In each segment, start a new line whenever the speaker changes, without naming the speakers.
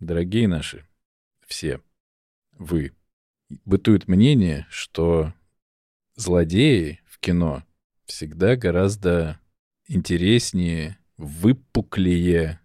дорогие наши, все, вы, бытует мнение, что злодеи в кино всегда гораздо интереснее, выпуклее,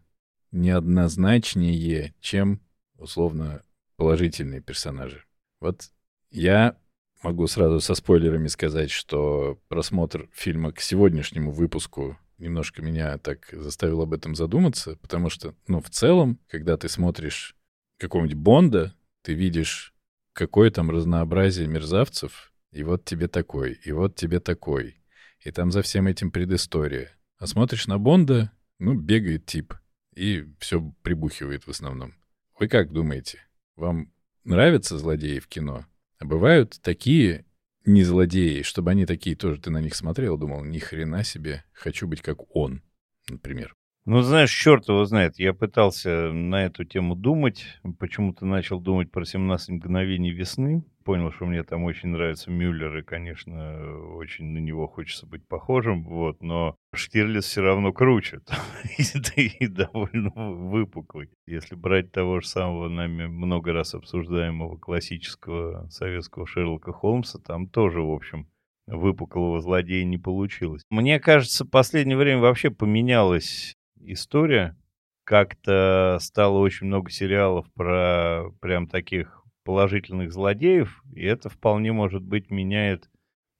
неоднозначнее, чем, условно, положительные персонажи. Вот я могу сразу со спойлерами сказать, что просмотр фильма к сегодняшнему выпуску немножко меня так заставил об этом задуматься, потому что, ну, в целом, когда ты смотришь какого-нибудь Бонда, ты видишь, какое там разнообразие мерзавцев, и вот тебе такой, и вот тебе такой. И там за всем этим предыстория. А смотришь на Бонда, ну, бегает тип, и все прибухивает в основном. Вы как думаете? Вам нравятся злодеи в кино? А бывают такие не злодеи, чтобы они такие тоже, ты на них смотрел, думал, ни хрена себе, хочу быть как он, например.
Ну, знаешь, черт его знает. Я пытался на эту тему думать. Почему-то начал думать про 17 мгновений весны. Понял, что мне там очень нравится Мюллер, и, конечно, очень на него хочется быть похожим. Вот, но Штирлиц все равно круче. и довольно выпуклый. Если брать того же самого нами много раз обсуждаемого классического советского Шерлока Холмса, там тоже, в общем, выпуклого злодея не получилось. Мне кажется, в последнее время вообще поменялось история. Как-то стало очень много сериалов про прям таких положительных злодеев, и это вполне, может быть, меняет,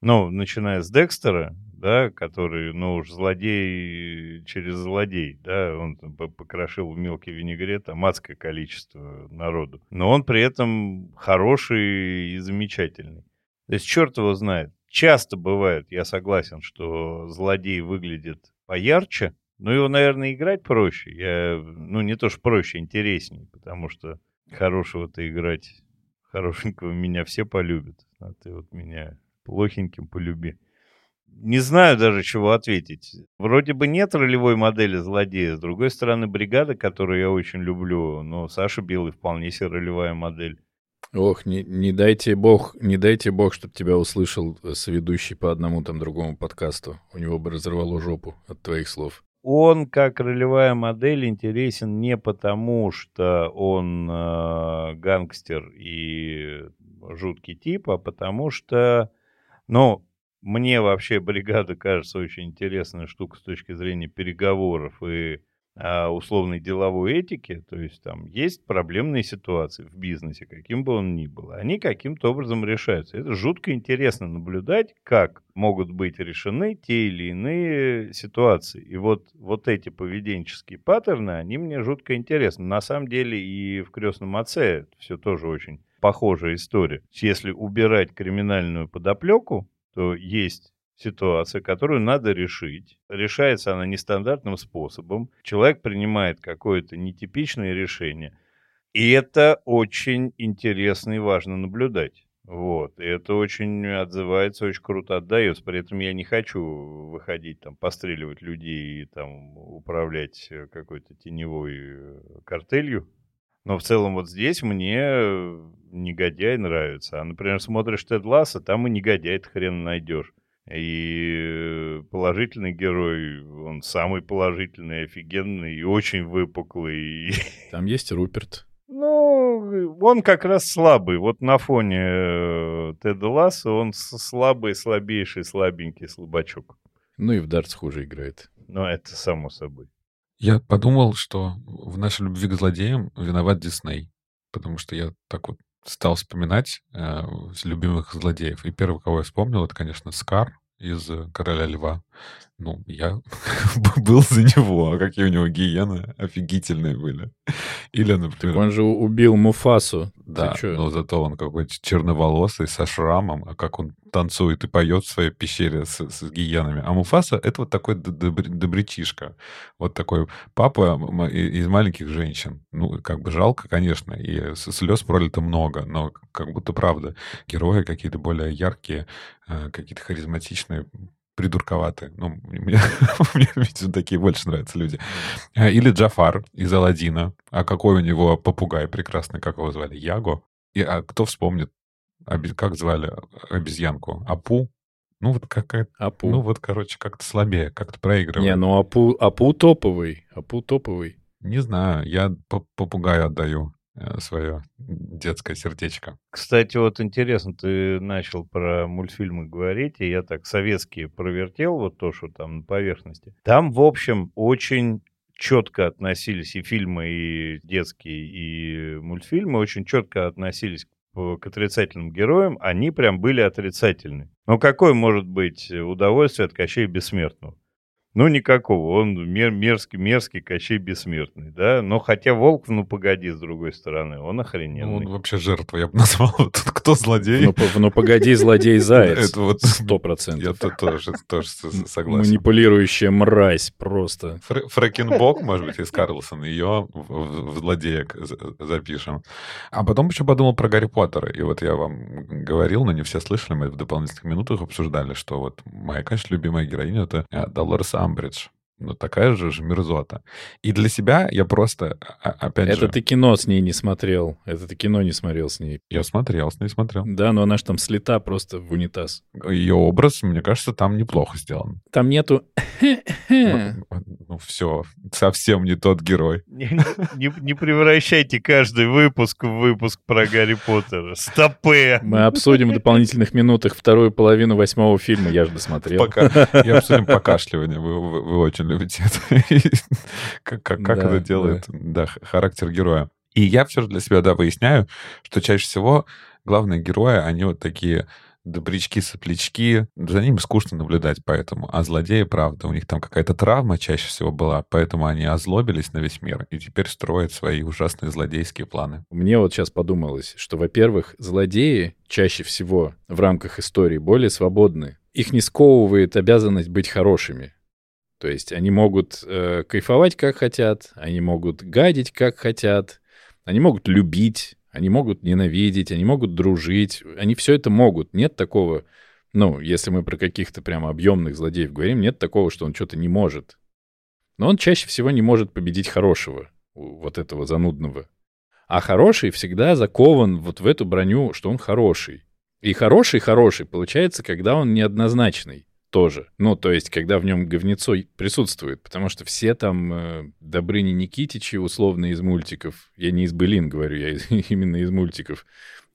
ну, начиная с Декстера, да, который, ну уж злодей через злодей, да, он покрошил в мелкий винегрет адское количество народу. Но он при этом хороший и замечательный. То есть черт его знает. Часто бывает, я согласен, что злодей выглядит поярче, ну, его, наверное, играть проще. Я, ну, не то, что проще, интереснее, потому что хорошего-то играть, хорошенького меня все полюбят. А ты вот меня плохеньким полюби. Не знаю даже, чего ответить. Вроде бы нет ролевой модели злодея. С другой стороны, бригада, которую я очень люблю, но Саша Белый вполне себе ролевая модель.
Ох, не, не дайте бог, не дайте бог, чтобы тебя услышал соведущий по одному там другому подкасту. У него бы разорвало жопу от твоих слов
он как ролевая модель интересен не потому, что он э, гангстер и жуткий тип, а потому что, ну, мне вообще бригада кажется очень интересная штука с точки зрения переговоров и условной деловой этики, то есть там есть проблемные ситуации в бизнесе, каким бы он ни был, они каким-то образом решаются. Это жутко интересно наблюдать, как могут быть решены те или иные ситуации. И вот, вот эти поведенческие паттерны, они мне жутко интересны. На самом деле и в «Крестном отце» все тоже очень похожая история. Если убирать криминальную подоплеку, то есть ситуация, которую надо решить. Решается она нестандартным способом. Человек принимает какое-то нетипичное решение. И это очень интересно и важно наблюдать. Вот. И это очень отзывается, очень круто отдается. При этом я не хочу выходить, там, постреливать людей и там управлять какой-то теневой э, картелью. Но в целом вот здесь мне негодяй нравится. А, например, смотришь Тед Ласса, там и негодяй хрен найдешь. И положительный герой, он самый положительный, офигенный и очень выпуклый.
Там есть Руперт.
Ну, он как раз слабый. Вот на фоне э, Теда Ласса он слабый, слабейший, слабенький слабачок.
Ну и в дартс хуже играет.
Ну, это само собой.
Я подумал, что в нашей любви к злодеям виноват Дисней. Потому что я так вот стал вспоминать э, любимых злодеев. И первый, кого я вспомнил, это, конечно, Скар из «Короля льва». Ну, я был за него, а какие у него гиены офигительные были. Или, например...
Так он же убил Муфасу.
Да, но зато он какой-то черноволосый, со шрамом, а как он танцует и поет в своей пещере с, с гиенами. А Муфаса — это вот такой добрячишка. Вот такой папа из маленьких женщин. Ну, как бы жалко, конечно, и слез пролито много, но как будто правда. Герои какие-то более яркие, э, какие-то харизматичные, придурковатые. Ну, мне, мне видимо, такие больше нравятся люди. А, или Джафар из Алладина. А какой у него попугай прекрасный, как его звали? Яго. И, а кто вспомнит, как звали обезьянку? Апу? Ну, вот какая-то... Апу. Ну, вот, короче, как-то слабее, как-то проигрывает.
Не, ну Апу, Апу топовый. Апу топовый.
Не знаю, я по- попугаю отдаю э, свое детское сердечко.
Кстати, вот интересно, ты начал про мультфильмы говорить, и я так советские провертел, вот то, что там на поверхности. Там, в общем, очень четко относились и фильмы, и детские, и мультфильмы очень четко относились к к отрицательным героям, они прям были отрицательны. Но какое может быть удовольствие от Кощея Бессмертного? Ну, никакого. Он мер, мерзкий, мерзкий Кощей Бессмертный, да? Но хотя Волк, ну, погоди, с другой стороны, он
Ну,
охрененный.
он вообще жертва, я бы назвал. Тут кто злодей?
Ну, ну, погоди, злодей заяц.
Это вот-
Сто
Я
процентов.
тут тоже, тоже согласен.
Манипулирующая мразь просто.
Фр- Фрэкенбок, может быть, из Карлсона, ее в, злодеек за- запишем. А потом еще подумал про Гарри Поттера. И вот я вам говорил, но не все слышали, мы в дополнительных минутах обсуждали, что вот моя, конечно, любимая героиня — это э, Долорес Амбридж. Ну, такая же, же мерзота. И для себя я просто, а- опять
Это
же...
ты кино с ней не смотрел. Это ты кино не смотрел с ней.
Я смотрел, с ней смотрел.
Да, но она же там слета просто в унитаз.
Ее образ, мне кажется, там неплохо сделан.
Там нету...
Ну, все, совсем не тот герой.
Не, не- не превращайте каждый выпуск в выпуск про Гарри Поттера. Стопе!
Мы обсудим в дополнительных минутах вторую половину восьмого фильма. Я же досмотрел.
Пока. Я обсудим покашливание. Вы, вы- вы очень любите это. Как, как- как
Да,
это делает да, х- характер героя. И я все же для себя, да, выясняю, что чаще всего главные герои, они вот такие добрячки-соплячки, за ними скучно наблюдать поэтому. А злодеи, правда, у них там какая-то травма чаще всего была, поэтому они озлобились на весь мир и теперь строят свои ужасные злодейские планы.
Мне вот сейчас подумалось, что, во-первых, злодеи чаще всего в рамках истории более свободны. Их не сковывает обязанность быть хорошими. То есть они могут э, кайфовать как хотят, они могут гадить как хотят, они могут любить, они могут ненавидеть, они могут дружить, они все это могут. Нет такого, ну, если мы про каких-то прямо объемных злодеев говорим, нет такого, что он что-то не может. Но он чаще всего не может победить хорошего, вот этого занудного. А хороший всегда закован вот в эту броню, что он хороший. И хороший-хороший получается, когда он неоднозначный тоже. Ну, то есть, когда в нем говнецо присутствует. Потому что все там э, Добрыни Никитичи, условно, из мультиков. Я не из былин говорю, я из- именно из мультиков.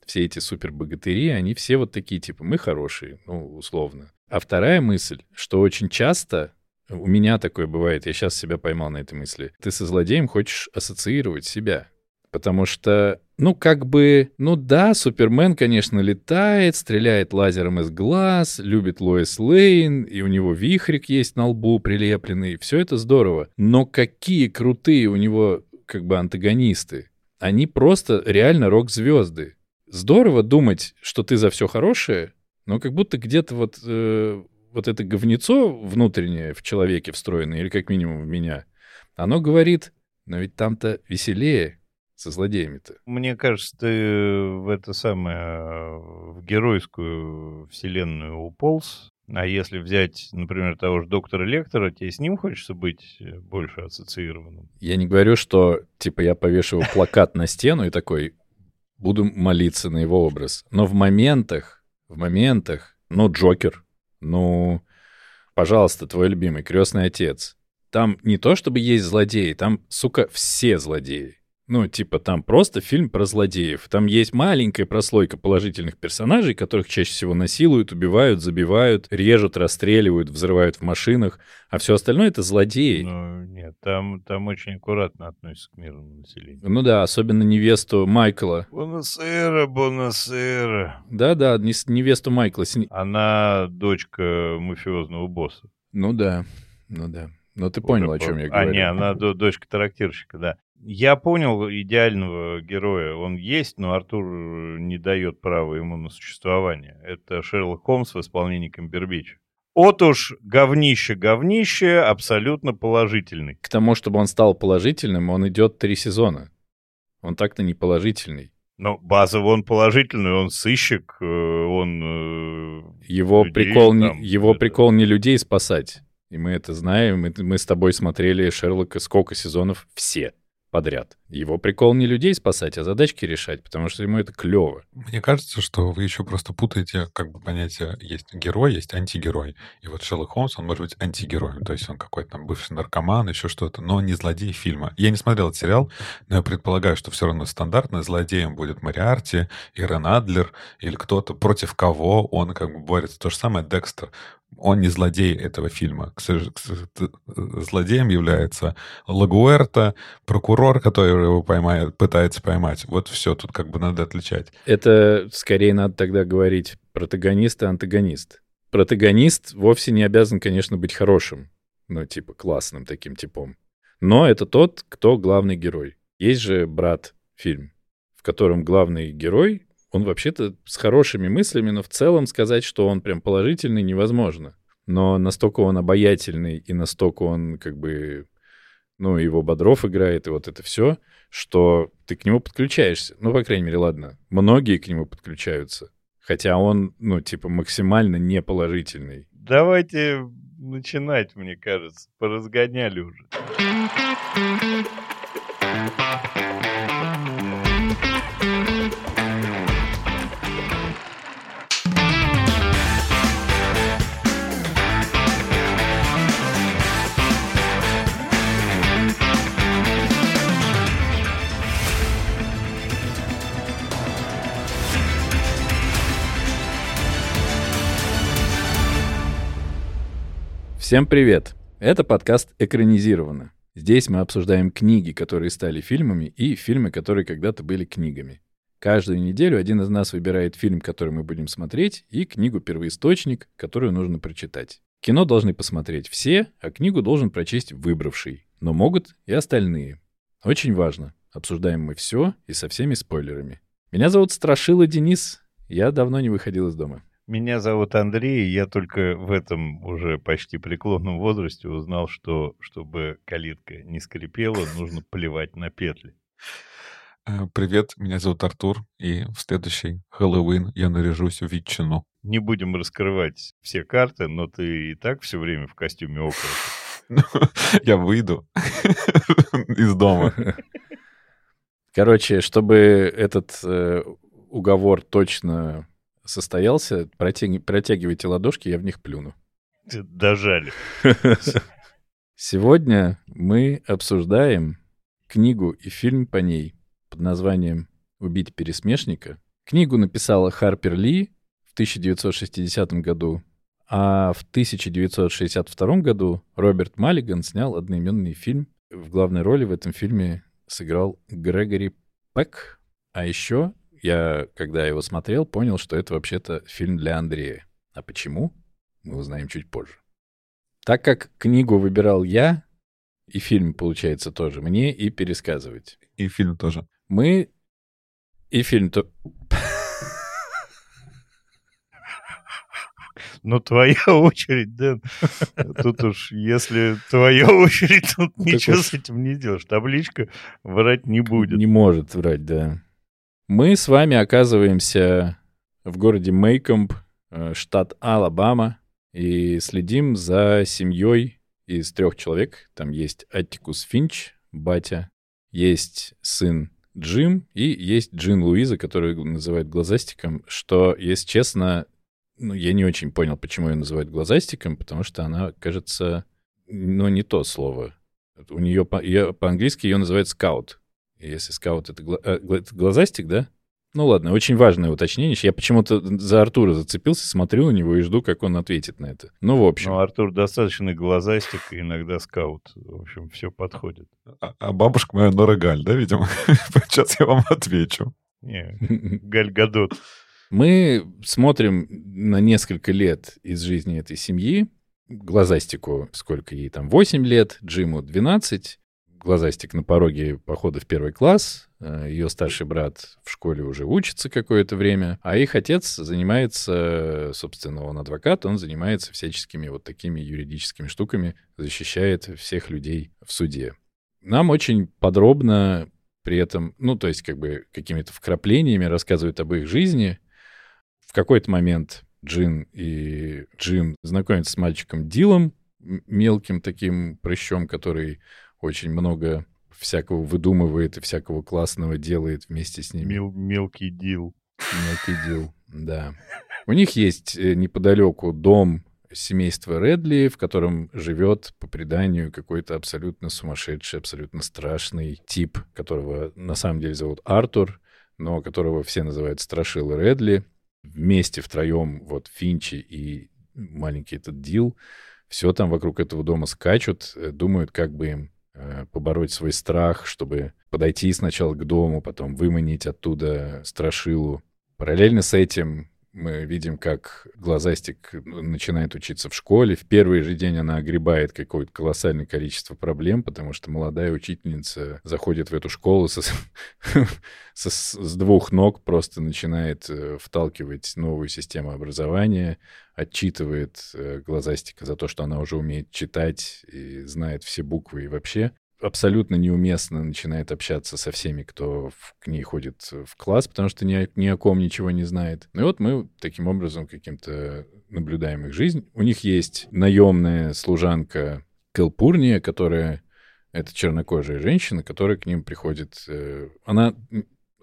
Все эти супербогатыри, они все вот такие, типа, мы хорошие, ну, условно. А вторая мысль, что очень часто у меня такое бывает, я сейчас себя поймал на этой мысли. Ты со злодеем хочешь ассоциировать себя. Потому что, ну, как бы, ну да, Супермен, конечно, летает, стреляет лазером из глаз, любит Лоис Лейн, и у него вихрик есть на лбу прилепленный. Все это здорово. Но какие крутые у него, как бы, антагонисты. Они просто реально рок-звезды. Здорово думать, что ты за все хорошее, но как будто где-то вот, э, вот это говнецо внутреннее в человеке встроенное, или как минимум в меня, оно говорит, но ведь там-то веселее со злодеями-то.
Мне кажется, ты в это самое, в геройскую вселенную уполз. А если взять, например, того же доктора Лектора, тебе с ним хочется быть э, больше ассоциированным?
Я не говорю, что, типа, я повешу плакат на стену и такой, буду молиться на его образ. Но в моментах, в моментах, ну, Джокер, ну, пожалуйста, твой любимый, крестный отец. Там не то, чтобы есть злодеи, там, сука, все злодеи. Ну, типа, там просто фильм про злодеев. Там есть маленькая прослойка положительных персонажей, которых чаще всего насилуют, убивают, забивают, режут, расстреливают, взрывают в машинах. А все остальное — это злодеи.
Ну, нет, там, там очень аккуратно относятся к мирному населению.
Ну да, особенно невесту Майкла.
Бонасера, Бонасера.
Да-да, не- невесту Майкла.
Она дочка мафиозного босса.
Ну да, ну да. Но ты понял, о чем я
А,
говорю.
не, она до- дочка трактирщика, да. Я понял идеального героя. Он есть, но Артур не дает права ему на существование. Это Шерлок Холмс в исполнении Камбербича. Вот уж говнище-говнище, абсолютно положительный.
К тому, чтобы он стал положительным, он идет три сезона. Он так-то не положительный.
Но базово он положительный, он сыщик, э, он... э,
Его
людей
прикол, не,
там,
его
это-
прикол не людей спасать. И мы это знаем. Мы, мы с тобой смотрели Шерлока сколько сезонов? Все. Подряд. Его прикол не людей спасать, а задачки решать, потому что ему это клево.
Мне кажется, что вы еще просто путаете как бы понятие есть герой, есть антигерой. И вот Шерлок Холмс, он может быть антигероем, то есть он какой-то там бывший наркоман, еще что-то, но не злодей фильма. Я не смотрел этот сериал, но я предполагаю, что все равно стандартно злодеем будет Мариарти, Ирен Адлер или кто-то, против кого он как бы борется. То же самое Декстер он не злодей этого фильма. Злодеем является Лагуэрта, прокурор, который его поймает, пытается поймать. Вот все, тут как бы надо отличать.
Это скорее надо тогда говорить протагонист и антагонист. Протагонист вовсе не обязан, конечно, быть хорошим, ну, типа классным таким типом. Но это тот, кто главный герой. Есть же «Брат» фильм, в котором главный герой он вообще-то с хорошими мыслями, но в целом сказать, что он прям положительный, невозможно. Но настолько он обаятельный и настолько он как бы, ну, его Бодров играет, и вот это все, что ты к нему подключаешься. Ну, по крайней мере, ладно, многие к нему подключаются. Хотя он, ну, типа, максимально неположительный.
Давайте начинать, мне кажется. Поразгоняли уже.
Всем привет! Это подкаст «Экранизировано». Здесь мы обсуждаем книги, которые стали фильмами, и фильмы, которые когда-то были книгами. Каждую неделю один из нас выбирает фильм, который мы будем смотреть, и книгу-первоисточник, которую нужно прочитать. Кино должны посмотреть все, а книгу должен прочесть выбравший. Но могут и остальные. Очень важно. Обсуждаем мы все и со всеми спойлерами. Меня зовут Страшила Денис. Я давно не выходил из дома.
Меня зовут Андрей, и я только в этом уже почти преклонном возрасте узнал, что чтобы калитка не скрипела, нужно плевать на петли.
Э, привет, меня зовут Артур, и в следующий Хэллоуин я наряжусь в ветчину.
Не будем раскрывать все карты, но ты и так все время в костюме около.
Ну, я выйду из дома.
Короче, чтобы этот э, уговор точно состоялся, протяг... протягивайте ладошки, я в них плюну.
Дожали.
Сегодня мы обсуждаем книгу и фильм по ней под названием «Убить пересмешника». Книгу написала Харпер Ли в 1960 году, а в 1962 году Роберт Маллиган снял одноименный фильм. В главной роли в этом фильме сыграл Грегори Пэк. А еще я, когда его смотрел, понял, что это вообще-то фильм для Андрея. А почему? Мы узнаем чуть позже. Так как книгу выбирал я, и фильм, получается, тоже мне, и пересказывать.
И фильм тоже.
Мы... И фильм то...
Ну, твоя очередь, Дэн. Тут уж, если твоя очередь, тут ничего с этим не делаешь. Табличка врать не будет.
Не может врать, да. Мы с вами оказываемся в городе Мейкомб, э, штат Алабама, и следим за семьей из трех человек. Там есть Аттикус Финч, батя, есть сын Джим и есть Джин Луиза, которую называют глазастиком, что, если честно, ну, я не очень понял, почему ее называют глазастиком, потому что она, кажется, ну, не то слово. У нее, по, по-английски ее называют скаут. Если скаут это, гла- э, это глазастик, да? Ну ладно, очень важное уточнение. Я почему-то за Артура зацепился, смотрю на него и жду, как он ответит на это. Ну, в общем. Ну,
Артур достаточно глазастик, иногда скаут. В общем, все подходит.
А, а бабушка моя Нора Галь, да, видимо? Сейчас я вам отвечу.
Не, Галь Гадот.
Мы смотрим на несколько лет из жизни этой семьи. Глазастику, сколько ей там, 8 лет, Джиму 12 глазастик на пороге похода в первый класс. Э, Ее старший брат в школе уже учится какое-то время, а их отец занимается, собственно, он адвокат, он занимается всяческими вот такими юридическими штуками, защищает всех людей в суде. Нам очень подробно при этом, ну, то есть как бы какими-то вкраплениями рассказывают об их жизни. В какой-то момент Джин и Джим знакомятся с мальчиком Дилом, мелким таким прыщом, который очень много всякого выдумывает и всякого классного делает вместе с ними.
Мел- мелкий дил.
Мелкий дел, да. У них есть э, неподалеку дом семейства Редли, в котором живет, по преданию, какой-то абсолютно сумасшедший, абсолютно страшный тип, которого на самом деле зовут Артур, но которого все называют Страшил Редли. Вместе втроем, вот Финчи и маленький этот Дил, все там вокруг этого дома скачут, э, думают, как бы им побороть свой страх, чтобы подойти сначала к дому, потом выманить оттуда страшилу. Параллельно с этим мы видим, как Глазастик начинает учиться в школе. В первый же день она огребает какое-то колоссальное количество проблем, потому что молодая учительница заходит в эту школу со, со, с двух ног, просто начинает э, вталкивать новую систему образования, отчитывает э, Глазастика за то, что она уже умеет читать и знает все буквы и вообще абсолютно неуместно начинает общаться со всеми, кто в, к ней ходит в класс, потому что ни, ни о ком ничего не знает. Ну и вот мы таким образом каким-то наблюдаем их жизнь. У них есть наемная служанка Келпурния, которая это чернокожая женщина, которая к ним приходит. Э, она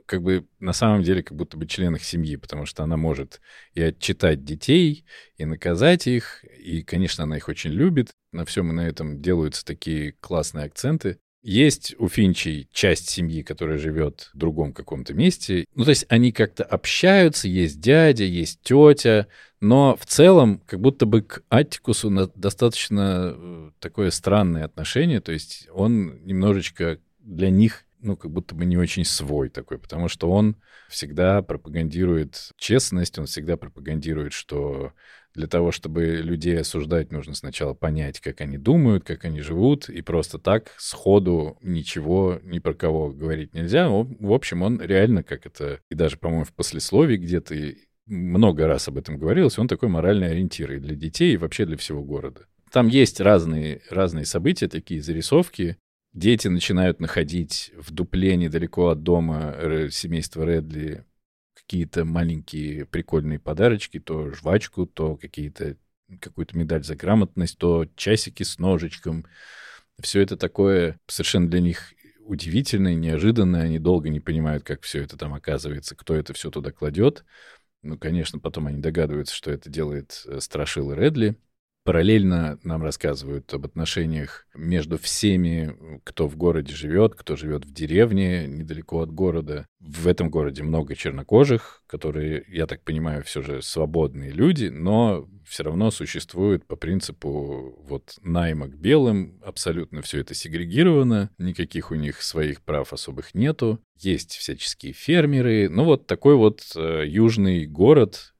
как бы на самом деле как будто бы член их семьи, потому что она может и отчитать детей, и наказать их, и, конечно, она их очень любит. На всем и на этом делаются такие классные акценты. Есть у Финчей часть семьи, которая живет в другом каком-то месте. Ну, то есть они как-то общаются, есть дядя, есть тетя, но в целом как будто бы к Аттикусу достаточно э, такое странное отношение, то есть он немножечко для них ну, как будто бы не очень свой такой, потому что он всегда пропагандирует честность, он всегда пропагандирует, что для того, чтобы людей осуждать, нужно сначала понять, как они думают, как они живут, и просто так сходу ничего ни про кого говорить нельзя. В общем, он реально, как это, и даже, по-моему, в послесловии где-то много раз об этом говорилось, он такой моральный ориентир и для детей, и вообще для всего города. Там есть разные, разные события, такие зарисовки, Дети начинают находить в дупле недалеко от дома семейства Редли какие-то маленькие прикольные подарочки, то жвачку, то какие-то какую-то медаль за грамотность, то часики с ножичком. Все это такое совершенно для них удивительное, неожиданное. Они долго не понимают, как все это там оказывается, кто это все туда кладет. Ну, конечно, потом они догадываются, что это делает э, Страшил Редли. Параллельно нам рассказывают об отношениях между всеми, кто в городе живет, кто живет в деревне недалеко от города. В этом городе много чернокожих, которые, я так понимаю, все же свободные люди, но все равно существуют по принципу вот найма к белым, абсолютно все это сегрегировано, никаких у них своих прав особых нету. Есть всяческие фермеры. Ну вот такой вот э, южный город,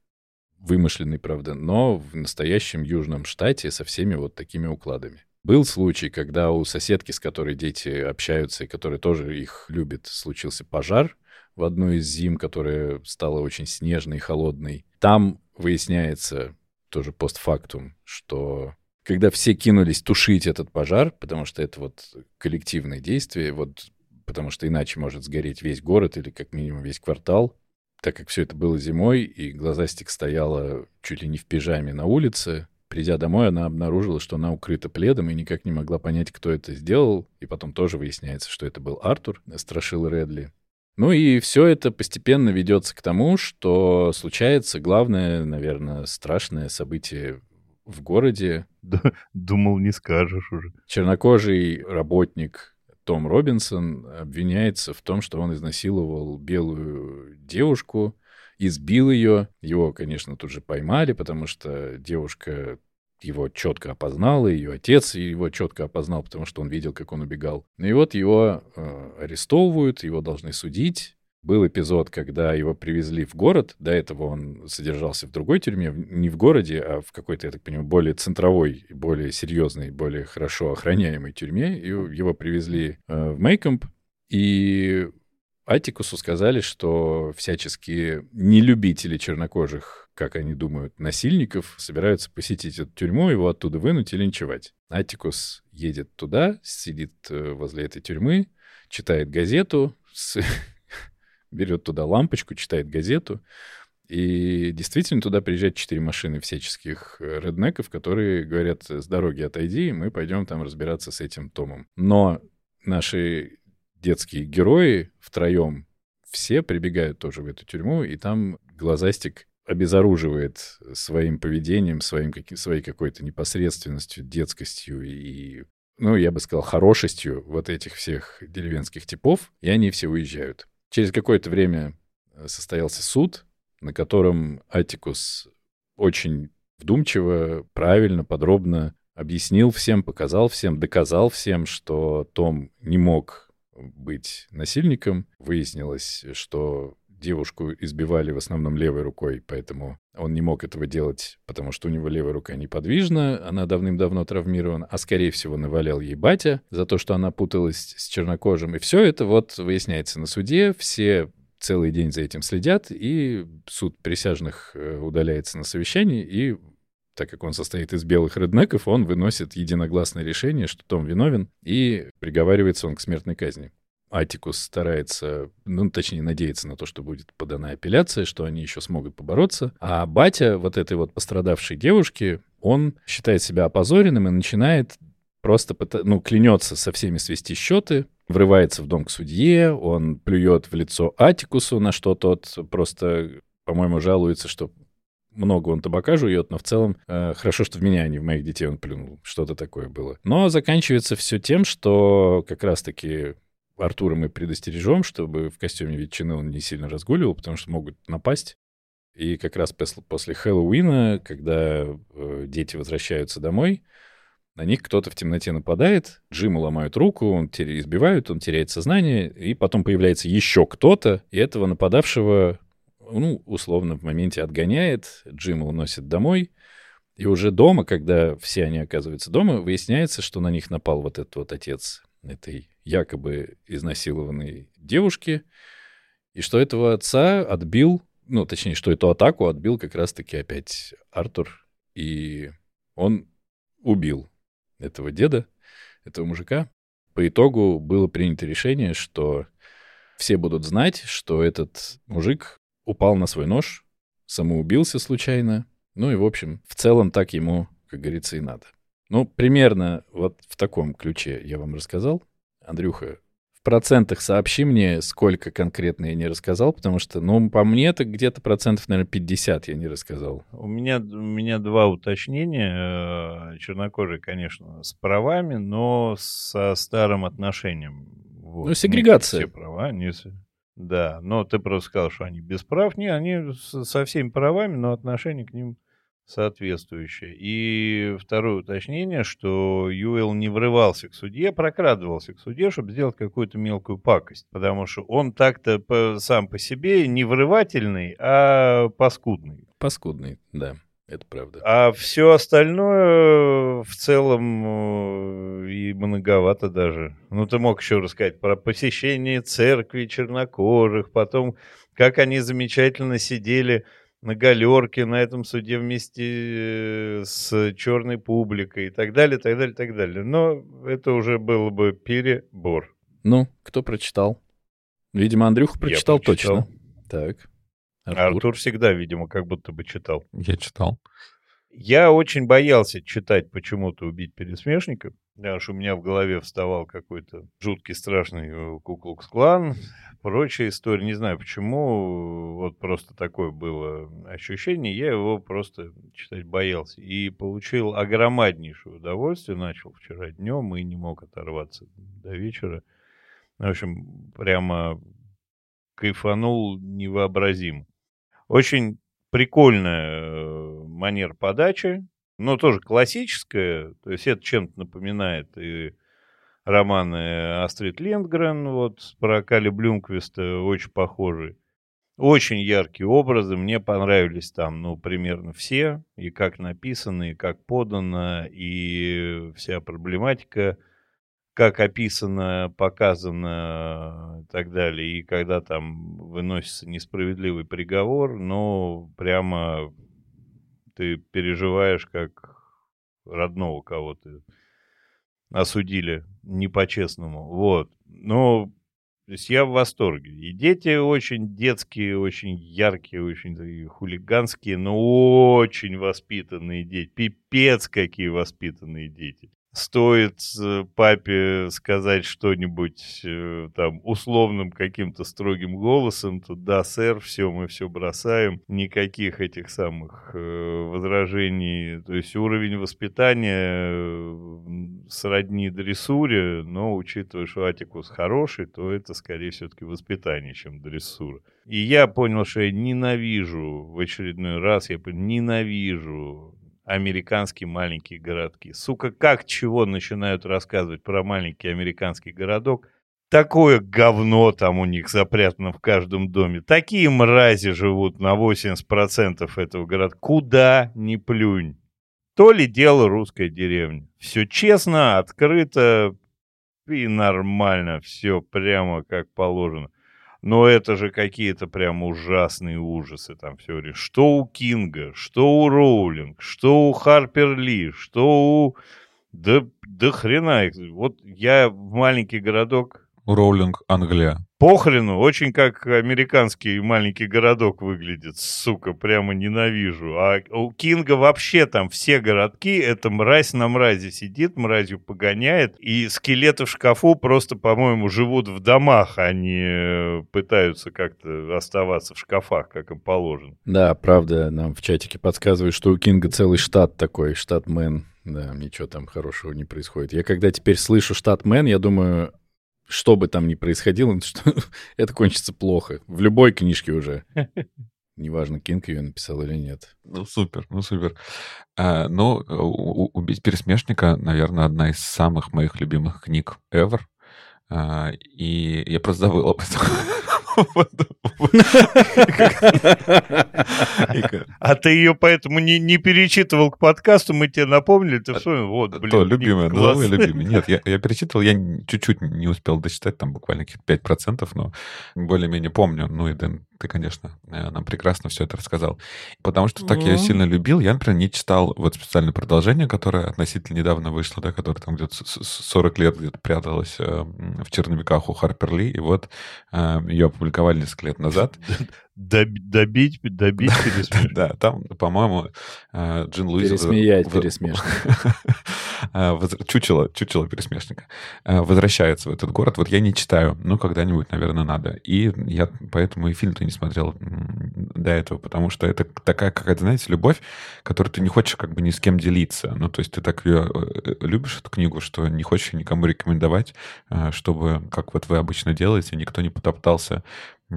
вымышленный, правда, но в настоящем южном штате со всеми вот такими укладами. Был случай, когда у соседки, с которой дети общаются и которая тоже их любит, случился пожар в одну из зим, которая стала очень снежной и холодной. Там выясняется тоже постфактум, что когда все кинулись тушить этот пожар, потому что это вот коллективное действие, вот потому что иначе может сгореть весь город или как минимум весь квартал, так как все это было зимой, и глазастик стояла чуть ли не в пижаме на улице, придя домой, она обнаружила, что она укрыта пледом и никак не могла понять, кто это сделал. И потом тоже выясняется, что это был Артур, страшил Редли. Ну и все это постепенно ведется к тому, что случается главное, наверное, страшное событие в городе.
Думал, не скажешь уже.
Чернокожий работник том Робинсон обвиняется в том, что он изнасиловал белую девушку, избил ее. Его, конечно, тут же поймали, потому что девушка его четко опознала, ее отец его четко опознал, потому что он видел, как он убегал. Ну и вот его э, арестовывают, его должны судить. Был эпизод, когда его привезли в город. До этого он содержался в другой тюрьме, не в городе, а в какой-то, я так понимаю, более центровой, более серьезной, более хорошо охраняемой тюрьме. И его привезли э, в Мейкомп. И Атикусу сказали, что всяческие нелюбители чернокожих, как они думают, насильников, собираются посетить эту тюрьму, его оттуда вынуть и линчевать. Атикус едет туда, сидит э, возле этой тюрьмы, читает газету с берет туда лампочку, читает газету, и действительно туда приезжают четыре машины всяческих э, реднеков, которые говорят, с дороги отойди, и мы пойдем там разбираться с этим Томом. Но наши детские герои втроем все прибегают тоже в эту тюрьму, и там глазастик обезоруживает своим поведением, своим, своей какой-то непосредственностью, детскостью и, ну, я бы сказал, хорошестью вот этих всех деревенских типов, и они все уезжают. Через какое-то время э, состоялся суд, на котором Атикус очень вдумчиво, правильно, подробно объяснил всем, показал всем, доказал всем, что Том не мог быть насильником. Выяснилось, что девушку избивали в основном левой рукой, поэтому он не мог этого делать, потому что у него левая рука неподвижна, она давным-давно травмирована, а скорее всего навалял ей батя за то, что она путалась с чернокожим. И все это вот выясняется на суде, все целый день за этим следят, и суд присяжных э, удаляется на совещании, и так как он состоит из белых реднеков, он выносит единогласное решение, что Том виновен, и приговаривается он к смертной казни. Атикус старается, ну, точнее, надеется на то, что будет подана апелляция, что они еще смогут побороться. А батя вот этой вот пострадавшей девушки, он считает себя опозоренным и начинает просто, ну, клянется со всеми свести счеты, врывается в дом к судье, он плюет в лицо Атикусу, на что тот просто, по-моему, жалуется, что много он табака жует, но в целом э, хорошо, что в меня, а не в моих детей он плюнул. Что-то такое было. Но заканчивается все тем, что как раз-таки Артура мы предостережем, чтобы в костюме ветчины он не сильно разгуливал, потому что могут напасть. И как раз после Хэллоуина, когда э, дети возвращаются домой, на них кто-то в темноте нападает, Джиму ломают руку, он избивают, он теряет сознание, и потом появляется еще кто-то, и этого нападавшего ну, условно, в моменте отгоняет, Джима уносит домой, и уже дома, когда все они оказываются дома, выясняется, что на них напал вот этот вот отец этой якобы изнасилованной девушки, и что этого отца отбил, ну, точнее, что эту атаку отбил как раз-таки опять Артур, и он убил этого деда, этого мужика. По итогу было принято решение, что все будут знать, что этот мужик упал на свой нож, самоубился случайно. Ну и, в общем, в целом так ему, как говорится, и надо. Ну, примерно вот в таком ключе я вам рассказал. Андрюха, в процентах сообщи мне, сколько конкретно я не рассказал, потому что, ну, по мне, это где-то процентов, наверное, 50 я не рассказал.
У меня, у меня два уточнения. Э, чернокожий, конечно, с правами, но со старым отношением.
Вот. Ну, сегрегация.
Все права, не, да, но ты просто сказал, что они без прав. Не, они со всеми правами, но отношение к ним соответствующее. И второе уточнение, что Юэл не врывался к судье, прокрадывался к судье, чтобы сделать какую-то мелкую пакость. Потому что он так-то по, сам по себе не врывательный, а паскудный.
Паскудный, да. Это правда.
А все остальное в целом э, и многовато даже. Ну, ты мог еще рассказать про посещение церкви чернокожих, потом, как они замечательно сидели на галерке на этом суде вместе э, с черной публикой и так далее, так далее, так далее. Но это уже было бы перебор.
Ну, кто прочитал? Видимо, Андрюха прочитал, прочитал. точно. Так.
Артур. Артур всегда, видимо, как будто бы читал.
Я читал.
Я очень боялся читать почему-то «Убить пересмешника», что у меня в голове вставал какой-то жуткий, страшный э, Куклукс-клан, прочая история. Не знаю почему, вот просто такое было ощущение. Я его просто читать боялся. И получил огромнейшее удовольствие. Начал вчера днем и не мог оторваться до вечера. В общем, прямо кайфанул невообразимо. Очень прикольная э, манера подачи, но тоже классическая. То есть это чем-то напоминает и романы Астрид Линдгрен, вот про Кали Блюмквиста очень похожий. Очень яркие образы, мне понравились там, ну, примерно все, и как написано, и как подано, и вся проблематика – как описано, показано и так далее, и когда там выносится несправедливый приговор, но прямо ты переживаешь, как родного кого-то осудили не по-честному. Вот. Но то есть я в восторге. И дети очень детские, очень яркие, очень хулиганские, но очень воспитанные дети. Пипец, какие воспитанные дети. Стоит э, папе сказать что-нибудь э, там условным каким-то строгим голосом, то да, сэр, все, мы все бросаем. Никаких этих самых э, возражений. То есть уровень воспитания сродни дрессуре, но учитывая, что Атикус хороший, то это скорее все-таки воспитание, чем дрессура. И я понял, что я ненавижу в очередной раз, я ненавижу американские маленькие городки. Сука, как чего начинают рассказывать про маленький американский городок, такое говно там у них запрятано в каждом доме. Такие мрази живут на 80% этого города. Куда ни плюнь. То ли дело русская деревня. Все честно, открыто и нормально. Все прямо как положено. Но это же какие-то прям ужасные ужасы там все время. Что у Кинга, что у Роулинг, что у Харпер Ли, что у... Да, да хрена их. Вот я в маленький городок...
Роулинг, Англия
похрену, очень как американский маленький городок выглядит, сука, прямо ненавижу. А у Кинга вообще там все городки, это мразь на мразе сидит, мразью погоняет, и скелеты в шкафу просто, по-моему, живут в домах, они а пытаются как-то оставаться в шкафах, как им положено.
Да, правда, нам в чатике подсказывают, что у Кинга целый штат такой, штат Мэн. Да, ничего там хорошего не происходит. Я когда теперь слышу штат Мэн, я думаю, что бы там ни происходило, что это кончится плохо. В любой книжке уже. Неважно, Кинг ее написал или нет.
Ну, супер, ну, супер. А, ну, «Убить пересмешника», наверное, одна из самых моих любимых книг ever. А, и я просто забыл об этом.
А ты ее поэтому не, не перечитывал к подкасту, мы тебе напомнили, ты что, вот,
блин. То, любимая, новая любимая. Нет, я, я перечитывал, я чуть-чуть не успел дочитать, там буквально каких-то 5%, но более-менее помню. Ну и Дэн, ты, конечно, э, нам прекрасно все это рассказал. Потому что так я сильно любил, я, например, не читал вот специальное продолжение, которое относительно недавно вышло, да, которое там где-то 40 лет где-то пряталось э, в черновиках у Харпер Ли, и вот э, ее опубликовали несколько лет назад.
Добить, добить пересмешно.
Да, там, по-моему, э, Джин Луиз...
Пересмеять пересмешно.
Э, чучело, чучело пересмешника. Э, возвращается в этот город. Вот я не читаю, но когда-нибудь, наверное, надо. И я поэтому и фильм-то не смотрел до этого, потому что это такая какая-то, знаете, любовь, которую ты не хочешь как бы ни с кем делиться. Ну, то есть ты так ее любишь, эту книгу, что не хочешь никому рекомендовать, чтобы, как вот вы обычно делаете, никто не потоптался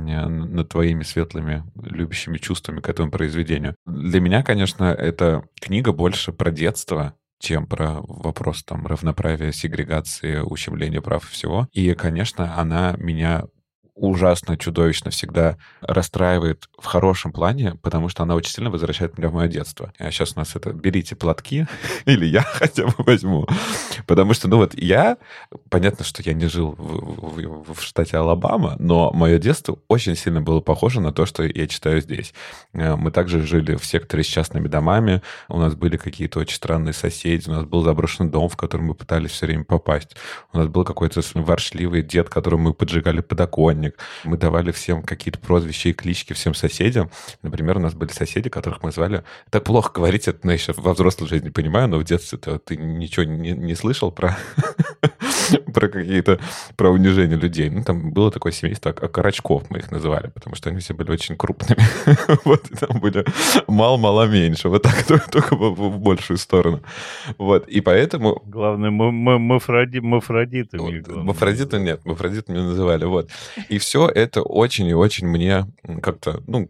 над твоими светлыми, любящими чувствами к этому произведению. Для меня, конечно, эта книга больше про детство, чем про вопрос там равноправия, сегрегации, ущемления прав и всего. И, конечно, она меня ужасно, чудовищно всегда расстраивает в хорошем плане, потому что она очень сильно возвращает меня в мое детство. А сейчас у нас это «берите платки», или я хотя бы возьму. Потому что, ну вот я, понятно, что я не жил в, в, в штате Алабама, но мое детство очень сильно было похоже на то, что я читаю здесь. Э, мы также жили в секторе с частными домами, у нас были какие-то очень странные соседи, у нас был заброшенный дом, в который мы пытались все время попасть. У нас был какой-то воршливый дед, которому мы поджигали подоконник, праздник. Мы давали всем какие-то прозвища и клички всем соседям. Например, у нас были соседи, которых мы звали... Так плохо говорить, это ну, я сейчас во взрослой жизни понимаю, но в детстве -то ты ничего не, не слышал про, про какие-то... про унижение людей. Ну, там было такое семейство, а Карачков мы их называли, потому что они все были очень крупными. вот, там были мало-мало меньше. Вот так, только в большую сторону. Вот, и поэтому...
Главное, мы, мы, мы, фроди, мы фродитами.
Мафродита нет, мафродитами называли, вот. И все это очень и очень мне как-то, ну,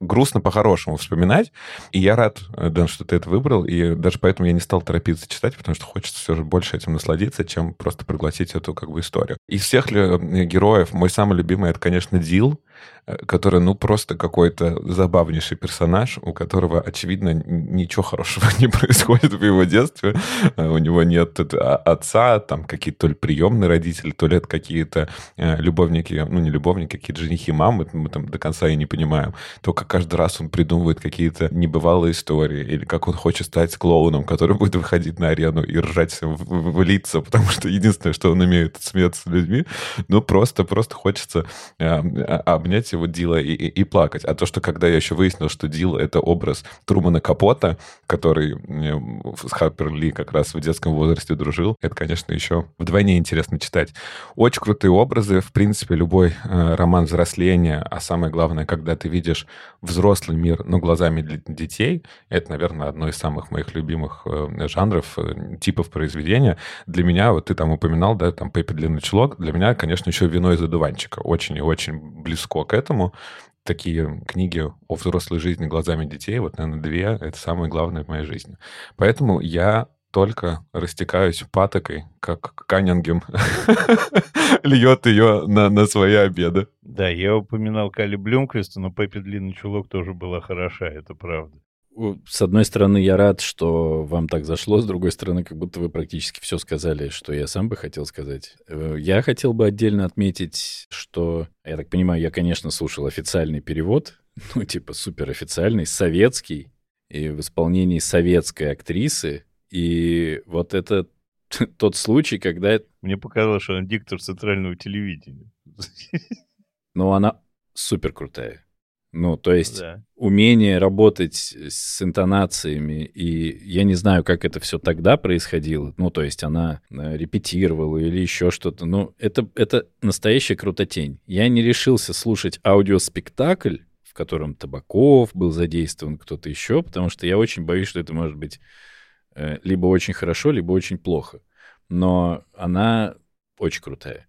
грустно по-хорошему вспоминать. И я рад, Дэн, что ты это выбрал. И даже поэтому я не стал торопиться читать, потому что хочется все же больше этим насладиться, чем просто проглотить эту как бы историю. Из всех ли э, героев мой самый любимый это, конечно, Дил. Э, который, ну, просто какой-то забавнейший персонаж, у которого, очевидно, ничего хорошего не происходит в его детстве. Э, у него нет а, отца, там какие-то то ли приемные родители, то ли это какие-то э, любовники, ну, не любовники, какие-то женихи мамы, мы там до конца и не понимаем. Только каждый раз он придумывает какие-то небывалые истории, или как он хочет стать клоуном, который будет выходить на арену и ржать в, в, в лица, потому что единственное, что он умеет, смеяться с людьми. Ну, просто, просто хочется э, обнять его Дила и, и, и плакать. А то, что когда я еще выяснил, что Дил — это образ Трумана Капота, который с Харпер Ли как раз в детском возрасте дружил, это, конечно, еще вдвойне интересно читать. Очень крутые образы. В принципе, любой э, роман взросления, а самое главное, когда ты видишь взрослый мир, но глазами детей, это, наверное, одно из самых моих любимых э, жанров, э, типов произведения. Для меня, вот ты там упоминал, да, там «Пеппи длинный чулок», для меня, конечно, еще «Вино из одуванчика». Очень и очень близко к этому. Такие книги о взрослой жизни глазами детей, вот, наверное, две — это самое главное в моей жизни. Поэтому я только растекаюсь патокой, как Каннингем льет ее на, на свои обеды.
Да, я упоминал Кали Блюмквиста, но Пеппи Длинный Чулок тоже была хороша, это правда.
С одной стороны, я рад, что вам так зашло, с другой стороны, как будто вы практически все сказали, что я сам бы хотел сказать. Э, я хотел бы отдельно отметить, что, я так понимаю, я, конечно, слушал официальный перевод, ну, типа суперофициальный, советский, и в исполнении советской актрисы, и вот это тот случай, когда...
Мне показалось, что она диктор центрального телевидения.
Но она супер крутая. Ну, то есть да. умение работать с интонациями, и я не знаю, как это все тогда происходило. Ну, то есть она э, репетировала или еще что-то. Ну, это, это настоящая крутотень. Я не решился слушать аудиоспектакль, в котором Табаков был задействован, кто-то еще, потому что я очень боюсь, что это может быть Э, либо очень хорошо, либо очень плохо. Но она очень крутая.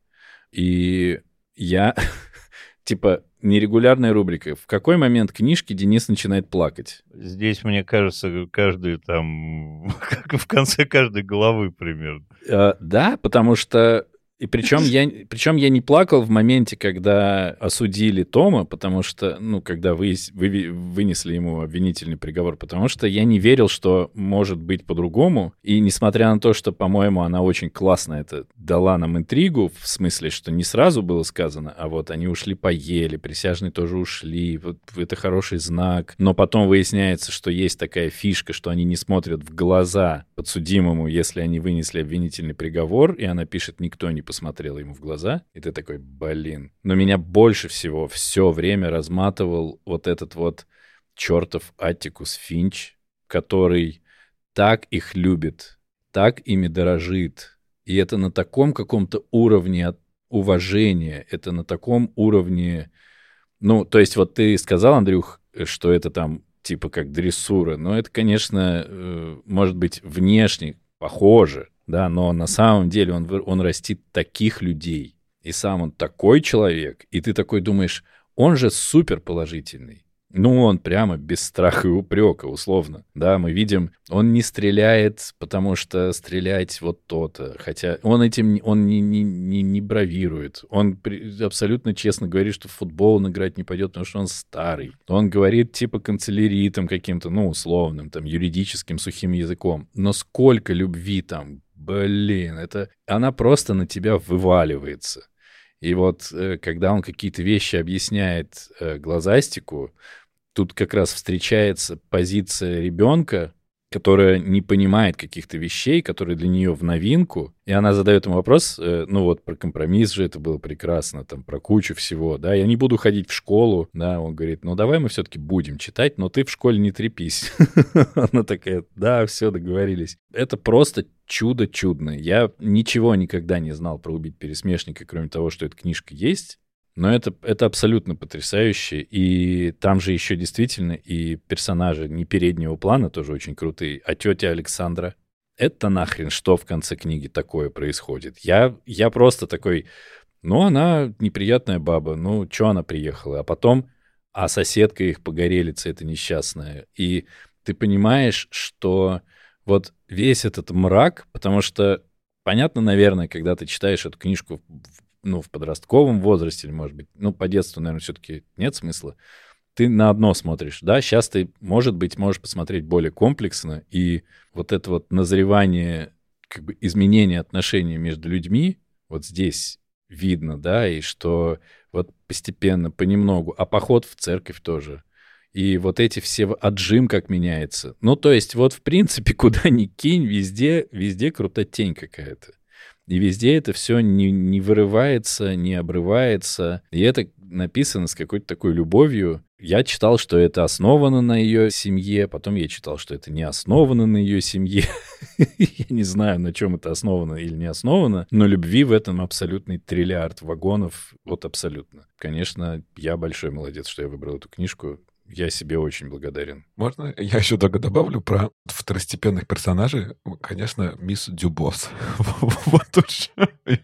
И я, типа, нерегулярная рубрика. В какой момент книжки Денис начинает плакать?
Здесь, мне кажется, каждый там, как в конце каждой главы примерно.
А, да, потому что и причем я, причем я не плакал в моменте, когда осудили Тома, потому что, ну, когда вы, вы вынесли ему обвинительный приговор, потому что я не верил, что может быть по-другому. И несмотря на то, что, по-моему, она очень классно это дала нам интригу, в смысле, что не сразу было сказано, а вот они ушли поели, присяжные тоже ушли, вот это хороший знак. Но потом выясняется, что есть такая фишка, что они не смотрят в глаза подсудимому, если они вынесли обвинительный приговор, и она пишет «никто не посмотрела ему в глаза, и ты такой, блин. Но меня больше всего все время разматывал вот этот вот чертов Аттикус Финч, который так их любит, так ими дорожит. И это на таком каком-то уровне уважения, это на таком уровне... Ну, то есть вот ты сказал, Андрюх, что это там типа как дрессура, но это, конечно, э, может быть внешне похоже, да, но на самом деле он, он растит таких людей, и сам он такой человек, и ты такой думаешь, он же супер положительный. Ну, он прямо без страха и упрека, условно. Да, мы видим, он не стреляет, потому что стрелять вот то-то. Хотя он этим он не, не, не, не бравирует. Он при, абсолютно честно говорит, что в футбол он играть не пойдет, потому что он старый. Он говорит типа канцеляритом каким-то, ну, условным, там, юридическим сухим языком. Но сколько любви там блин, это... Она просто на тебя вываливается. И вот э, когда он какие-то вещи объясняет э, глазастику, тут как раз встречается позиция ребенка, которая не понимает каких-то вещей, которые для нее в новинку, и она задает ему вопрос, э, ну вот про компромисс же это было прекрасно, там про кучу всего, да, я не буду ходить в школу, да, он говорит, ну давай мы все-таки будем читать, но ты в школе не трепись. Она такая, да, все, договорились. Это просто чудо чудное. Я ничего никогда не знал про «Убить пересмешника», кроме того, что эта книжка есть. Но это, это абсолютно потрясающе. И там же еще действительно и персонажи не переднего плана тоже очень крутые, а тетя Александра. Это нахрен что в конце книги такое происходит? Я, я просто такой, ну, она неприятная баба, ну, что она приехала? А потом, а соседка их погорелица, это несчастная. И ты понимаешь, что вот весь этот мрак, потому что понятно, наверное, когда ты читаешь эту книжку ну, в подростковом возрасте, может быть, ну, по детству, наверное, все-таки нет смысла. Ты на одно смотришь, да, сейчас ты, может быть, можешь посмотреть более комплексно, и вот это вот назревание, как бы изменение отношений между людьми, вот здесь видно, да, и что вот постепенно, понемногу, а поход в церковь тоже, и вот эти все отжим как меняется. Ну, то есть вот, в принципе, куда ни кинь, везде, везде крутотень какая-то. И везде это все не, не вырывается, не обрывается. И это написано с какой-то такой любовью. Я читал, что это основано на ее семье, потом я читал, что это не основано на ее семье. я не знаю, на чем это основано или не основано, но любви в этом абсолютный триллиард вагонов, вот абсолютно. Конечно, я большой молодец, что я выбрал эту книжку. Я себе очень благодарен.
Можно я еще только добавлю про второстепенных персонажей? Конечно, мисс Дюбос. Вот уж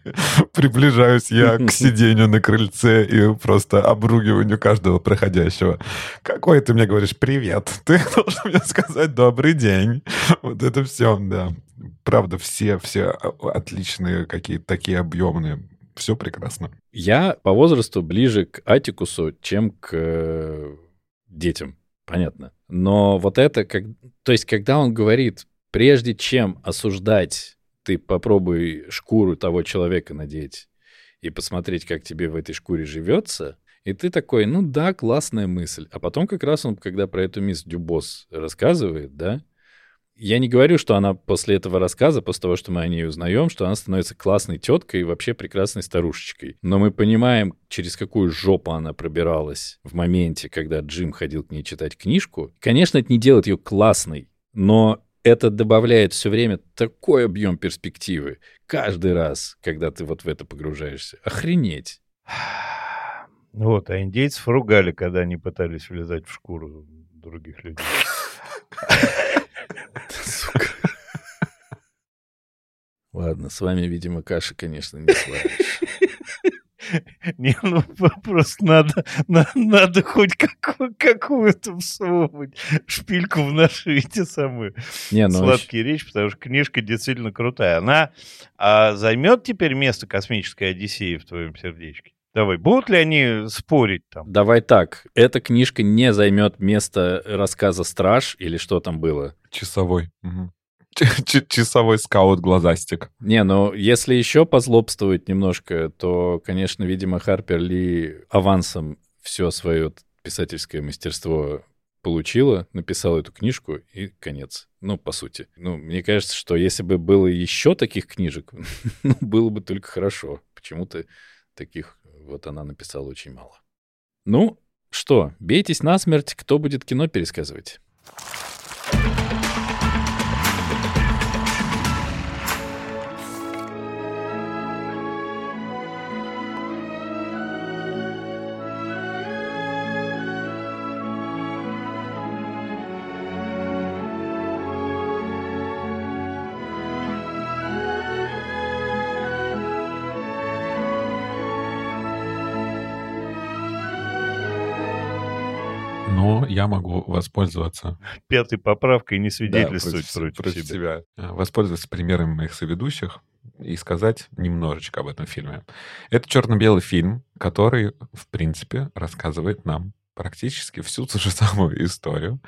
приближаюсь я к сидению на крыльце и просто обругиванию каждого проходящего. Какой ты мне говоришь «привет», ты должен мне сказать «добрый день». Вот это все, да. Правда, все, все отличные какие-то такие объемные. Все прекрасно.
Я по возрасту ближе к Атикусу, чем к э, детям, понятно. Но вот это, как, то есть, когда он говорит, прежде чем осуждать, ты попробуй шкуру того человека надеть и посмотреть, как тебе в этой шкуре живется, и ты такой, ну да, классная мысль. А потом как раз он, когда про эту мисс Дюбос рассказывает, да, я не говорю, что она после этого рассказа, после того, что мы о ней узнаем, что она становится классной теткой и вообще прекрасной старушечкой. Но мы понимаем, через какую жопу она пробиралась в моменте, когда Джим ходил к ней читать книжку. Конечно, это не делает ее классной, но это добавляет все время такой объем перспективы. Каждый раз, когда ты вот в это погружаешься. Охренеть.
Вот, а индейцев ругали, когда они пытались влезать в шкуру других людей.
Сука. Ладно, с вами, видимо, каши, конечно, не сваришь.
Не, ну просто надо, на, надо хоть какую, какую-то всовывать шпильку в наши эти самые не, ну, сладкие речи, потому что книжка действительно крутая. Она а, займет теперь место космической Одиссеи в твоем сердечке? Давай, будут ли они спорить там?
Давай так, эта книжка не займет место рассказа «Страж» или что там было?
Часовой. Угу. Часовой скаут глазастик.
Не, ну если еще позлобствовать немножко, то, конечно, видимо, Харпер Ли авансом все свое писательское мастерство получила, написала эту книжку, и конец. Ну, по сути. Ну, мне кажется, что если бы было еще таких книжек, ну, было бы только хорошо. Почему-то таких вот она написала очень мало. Ну, что, бейтесь насмерть, кто будет кино пересказывать?
Я могу воспользоваться...
Пятой поправкой не свидетельствовать да, против, против, против себя. себя.
А, воспользоваться примерами моих соведущих и сказать немножечко об этом фильме. Это черно-белый фильм, который, в принципе, рассказывает нам практически всю ту же самую историю.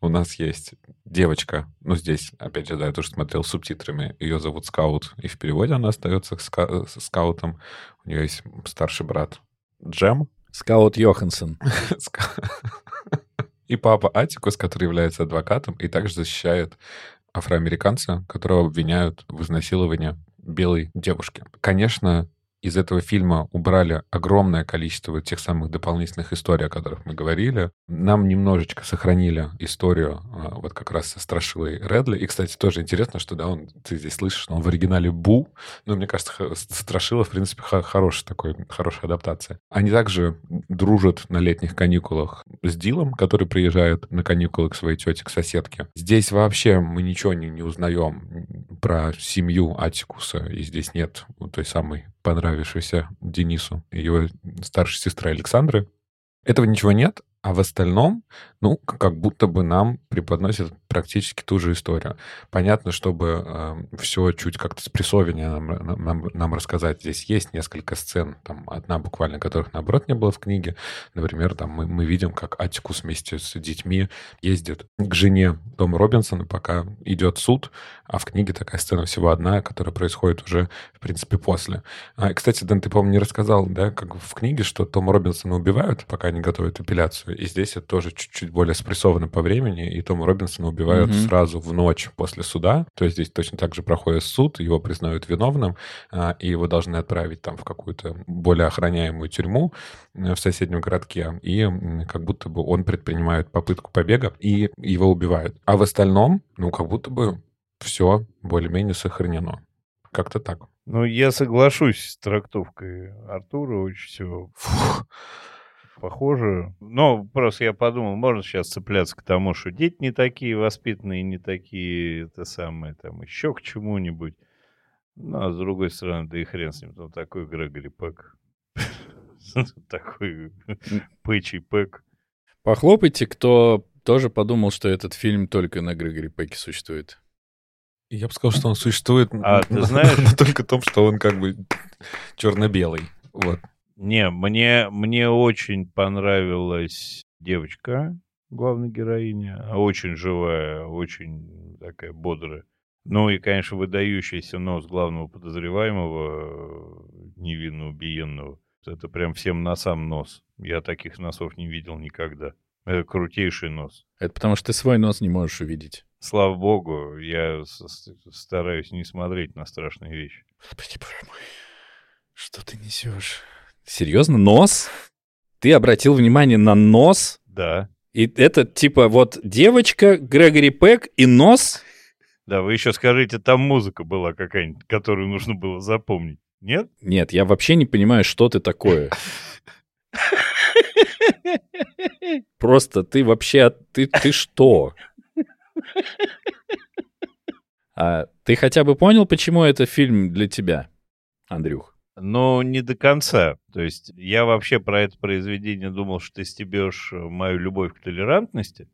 У нас есть девочка, ну здесь, опять же, да, я тоже смотрел субтитрами, ее зовут Скаут, и в переводе она остается ска- скаутом. У нее есть старший брат Джем.
Скаут Йоханссон.
И папа Атикус, который является адвокатом и также защищает афроамериканца, которого обвиняют в изнасиловании белой девушки. Конечно, из этого фильма убрали огромное количество тех самых дополнительных историй, о которых мы говорили. Нам немножечко сохранили историю а, вот как раз со Страшилой Редли. И, кстати, тоже интересно, что, да, он, ты здесь слышишь, он в оригинале Бу. Но мне кажется, Страшила, в принципе, хорошая такой, хорошая адаптация. Они также дружат на летних каникулах с Дилом, который приезжает на каникулы к своей тете, к соседке. Здесь вообще мы ничего не, не узнаем про семью Атикуса, и здесь нет той самой понравившейся Денису его старшей сестры Александры. Этого ничего нет, а в остальном, ну, как будто бы нам преподносят практически ту же историю. Понятно, чтобы э, все чуть как-то спрессовеннее нам, нам, нам рассказать. Здесь есть несколько сцен, там одна буквально, которых, наоборот, не было в книге. Например, там мы, мы видим, как Атикус вместе с детьми ездит к жене Тома Робинсона, пока идет суд, а в книге такая сцена всего одна, которая происходит уже, в принципе, после. А, кстати, Дэн, ты, по-моему, не рассказал, да, как в книге, что Тома Робинсона убивают, пока они готовят эпиляцию, и здесь это тоже чуть-чуть более спрессовано по времени, и Тома Робинсона убивают убивают
Мгм.
сразу в ночь после суда. То есть здесь точно так же проходит суд, его признают виновным, а, и его должны отправить там в какую-то более охраняемую тюрьму э, в соседнем городке. И как будто бы он предпринимает попытку побега, и его убивают. А в остальном, ну, как будто бы все более-менее сохранено. Как-то так.
Ну, я соглашусь с трактовкой Артура, очень все похоже. Но просто я подумал, можно сейчас цепляться к тому, что дети не такие воспитанные, не такие, это самое, там, еще к чему-нибудь. Ну, а с другой стороны, да и хрен с ним, там такой Грегори Пэк. Такой пэчий Пэк.
Похлопайте, кто тоже подумал, что этот фильм только на Грегори Пеке существует.
Я бы сказал, что он существует
А, ты
на-
знаешь-
на только том, что он как бы черно-белый. Вот.
Не, мне, мне очень понравилась девочка, главная героиня. Очень живая, очень такая бодрая. Ну и, конечно, выдающийся нос главного подозреваемого, невинно убиенного. Это прям всем носам нос. Я таких носов не видел никогда. Это крутейший нос.
Это потому что ты свой нос не можешь увидеть.
Слава богу, я стараюсь не смотреть на страшные вещи.
Господи, боже мой. Что ты несешь? Серьезно? Нос? Ты обратил внимание на нос?
Да.
И это типа вот девочка, Грегори Пэк и нос?
Да, вы еще скажите, там музыка была какая-нибудь, которую нужно было запомнить. Нет?
Нет, я вообще не понимаю, что ты такое. Просто ты вообще... Ты, ты что? А ты хотя бы понял, почему это фильм для тебя, Андрюх?
Но не до конца. То есть я вообще про это произведение думал, что ты стебешь э, мою любовь к толерантности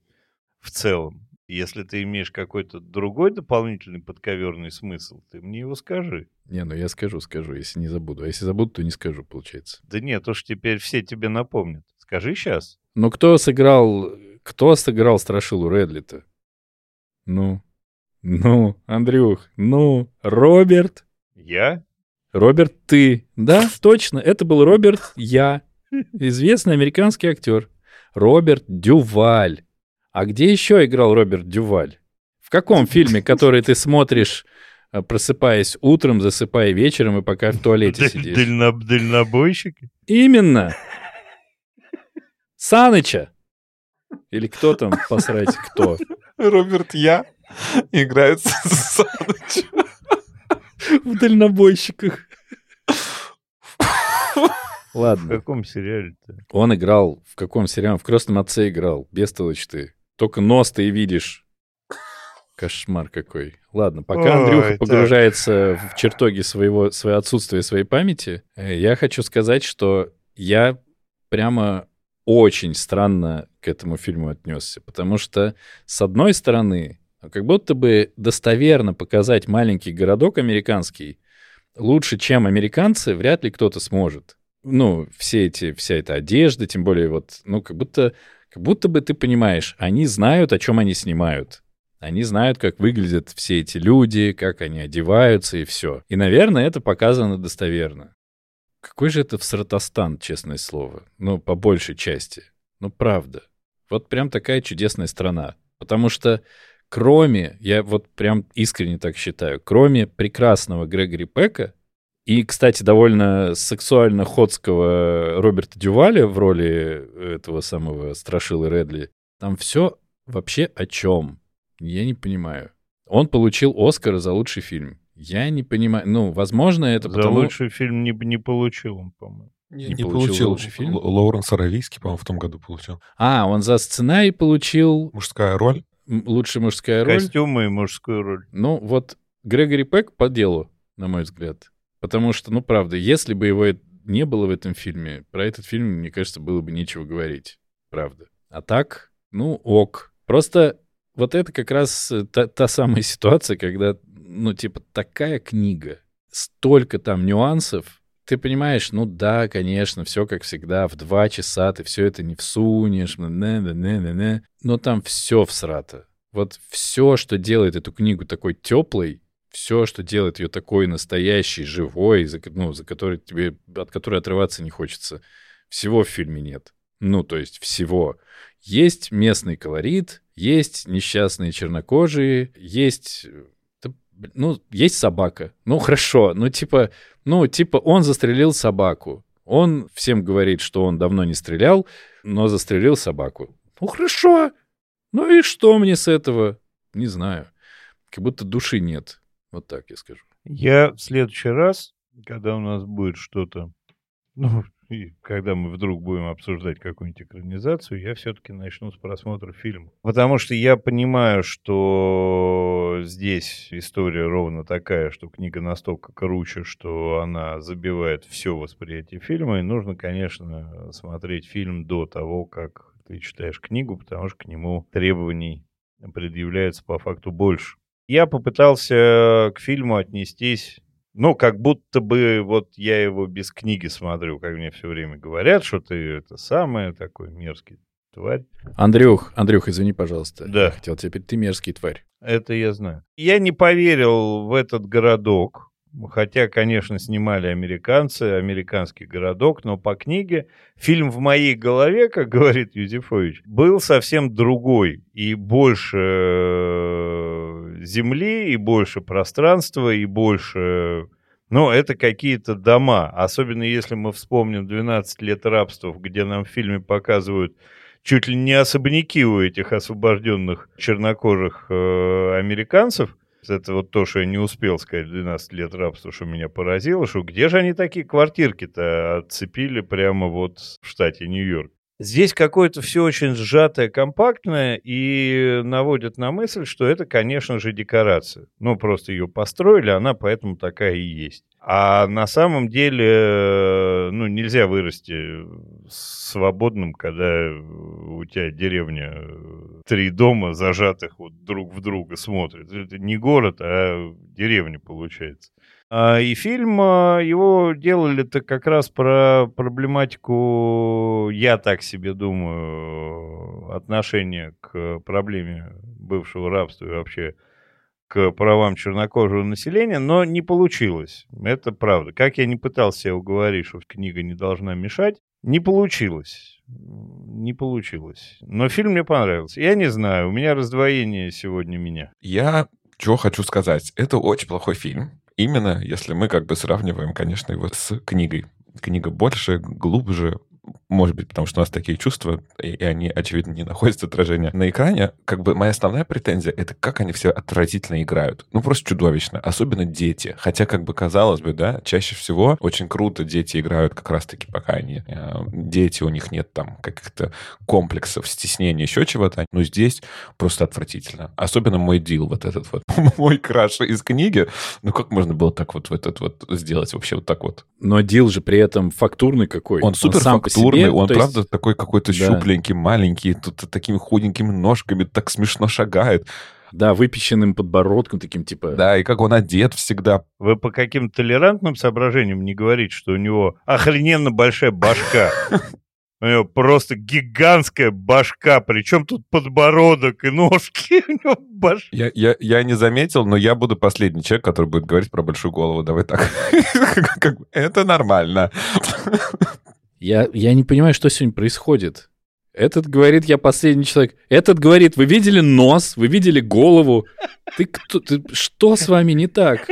в целом. Если ты имеешь какой-то другой дополнительный подковерный смысл, ты мне его скажи.
Не, ну я скажу, скажу, если не забуду. А если забуду, то не скажу, получается.
Да нет, уж теперь все тебе напомнят. Скажи сейчас.
Ну кто сыграл... Кто сыграл Страшилу Редли-то? Ну? Ну, Андрюх, ну, Роберт?
Я?
Роберт, ты. Да, точно, это был Роберт Я, известный американский актер. Роберт Дюваль. А где еще играл Роберт Дюваль? В каком фильме, который ты смотришь, э, просыпаясь утром, засыпая вечером и пока в туалете сидишь?
дально- Дальнобойщики?
Именно. Саныча. Или кто там, посрать, кто?
Роберт Я играет с Санычем.
В дальнобойщиках.
В
Ладно.
каком сериале-то?
Он играл в каком сериале? В «Крестном отце» играл. Бестолочь ты. Только нос ты и видишь. Кошмар какой. Ладно, пока
Ой,
Андрюха
так.
погружается в чертоги своего, своего отсутствия своей памяти, э, я хочу сказать, что я прямо очень странно к этому фильму отнесся. Потому что, с одной стороны, как будто бы достоверно показать маленький городок американский лучше, чем американцы, вряд ли кто-то сможет. Ну, все эти, вся эта одежда, тем более вот, ну, как будто, как будто бы ты понимаешь, они знают, о чем они снимают. Они знают, как выглядят все эти люди, как они одеваются и все. И, наверное, это показано достоверно. Какой же это всратостан, честное слово. Ну, по большей части. Ну, правда. Вот прям такая чудесная страна. Потому что кроме, я вот прям искренне так считаю, кроме прекрасного Грегори Пека и, кстати, довольно сексуально ходского Роберта Дюваля в роли этого самого Страшилы Редли, там все вообще о чем? Я не понимаю. Он получил Оскар за лучший фильм. Я не понимаю. Ну, возможно, это
За
потому...
лучший фильм не, не получил он, по-моему.
Не,
Не
не
получил
получил.
лучший фильм?
Л- Лоуренс Аравийский, по-моему, в том году получил.
А, он за сценарий получил
Мужская роль.
Лучшая мужская роль.
Костюмы и мужскую роль.
Ну, вот Грегори Пэк по делу, на мой взгляд. Потому что, ну, правда, если бы его не было в этом фильме, про этот фильм, мне кажется, было бы нечего говорить. Правда. А так, ну, ок. Просто вот это как раз э, та, та самая ситуация, когда, ну, типа, такая книга, столько там нюансов, ты понимаешь, ну да, конечно, все как всегда, в два часа ты все это не всунешь, не не не не не но там все всрато. Вот все, что делает эту книгу такой теплой, все, что делает ее такой настоящей, живой, за, ну, за которой тебе, от которой отрываться не хочется, всего в фильме нет. Ну, то есть всего. Есть местный колорит, есть несчастные чернокожие, есть... Ну, есть собака. Ну, хорошо. Ну, типа, ну, типа, он застрелил собаку. Он всем говорит, что он давно не стрелял, но застрелил собаку. Ну, хорошо. Ну и что мне с этого? Не знаю. Как будто души нет. Вот так я скажу.
Я в следующий раз, когда у нас будет что-то, ну, и когда мы вдруг будем обсуждать какую-нибудь экранизацию, я все-таки начну с просмотра фильма. Потому что я понимаю, что здесь история ровно такая, что книга настолько круче, что она забивает все восприятие фильма, и нужно, конечно, смотреть фильм до того, как ты читаешь книгу, потому что к нему требований предъявляется по факту больше. Я попытался к фильму отнестись ну, как будто бы вот я его без книги смотрю, как мне все время говорят, что ты это самое такой мерзкий тварь.
Андрюх, Андрюх, извини, пожалуйста.
Да.
Я хотел теперь, ты мерзкий тварь.
Это я знаю. Я не поверил в этот городок, хотя, конечно, снимали американцы, американский городок, но по книге фильм в моей голове, как говорит Юзефович, был совсем другой и больше земли, и больше пространства, и больше... Ну, это какие-то дома. Особенно если мы вспомним 12 лет рабства, где нам в фильме показывают чуть ли не особняки у этих освобожденных чернокожих э, американцев. Это вот то, что я не успел сказать 12 лет рабства, что меня поразило, что где же они такие квартирки-то отцепили прямо вот в штате Нью-Йорк. Здесь какое-то все очень сжатое, компактное и наводит на мысль, что это, конечно же, декорация. Ну, просто ее построили, она поэтому такая и есть. А на самом деле, ну, нельзя вырасти свободным, когда у тебя деревня, три дома зажатых вот друг в друга смотрят. Это не город, а деревня получается. А, и фильм а, его делали-то как раз про проблематику, я так себе думаю, отношения к проблеме бывшего рабства и вообще к правам чернокожего населения, но не получилось. Это правда. Как я не пытался себя уговорить, что книга не должна мешать, не получилось. Не получилось. Но фильм мне понравился. Я не знаю, у меня раздвоение сегодня меня.
Я что хочу сказать. Это очень плохой фильм. Именно если мы как бы сравниваем, конечно, его с книгой. Книга больше, глубже, может быть, потому что у нас такие чувства, и, и они, очевидно, не находят отражения на экране, как бы моя основная претензия — это как они все отвратительно играют. Ну, просто чудовищно. Особенно дети. Хотя, как бы казалось бы, да, чаще всего очень круто дети играют как раз-таки, пока они... Э, дети, у них нет там каких-то комплексов, стеснения, еще чего-то. Но здесь просто отвратительно. Особенно мой дил вот этот вот. мой краш из книги. Ну, как можно было так вот, вот этот вот сделать вообще вот так вот?
Но дил же при этом фактурный какой.
Он супер сам по себе, он правда есть... такой какой-то да. щупленький, маленький, тут такими худенькими ножками так смешно шагает.
Да, выпеченным подбородком таким, типа...
Да, и как он одет всегда.
Вы по каким-то толерантным соображениям не говорите, что у него охрененно большая башка. У него просто гигантская башка, причем тут подбородок и ножки. У него баш...
я, я, я не заметил, но я буду последний человек, который будет говорить про большую голову. Давай так. Это нормально.
Я, я не понимаю, что сегодня происходит. Этот говорит, я последний человек. Этот говорит, вы видели нос, вы видели голову. Ты кто? Ты, что с вами не так?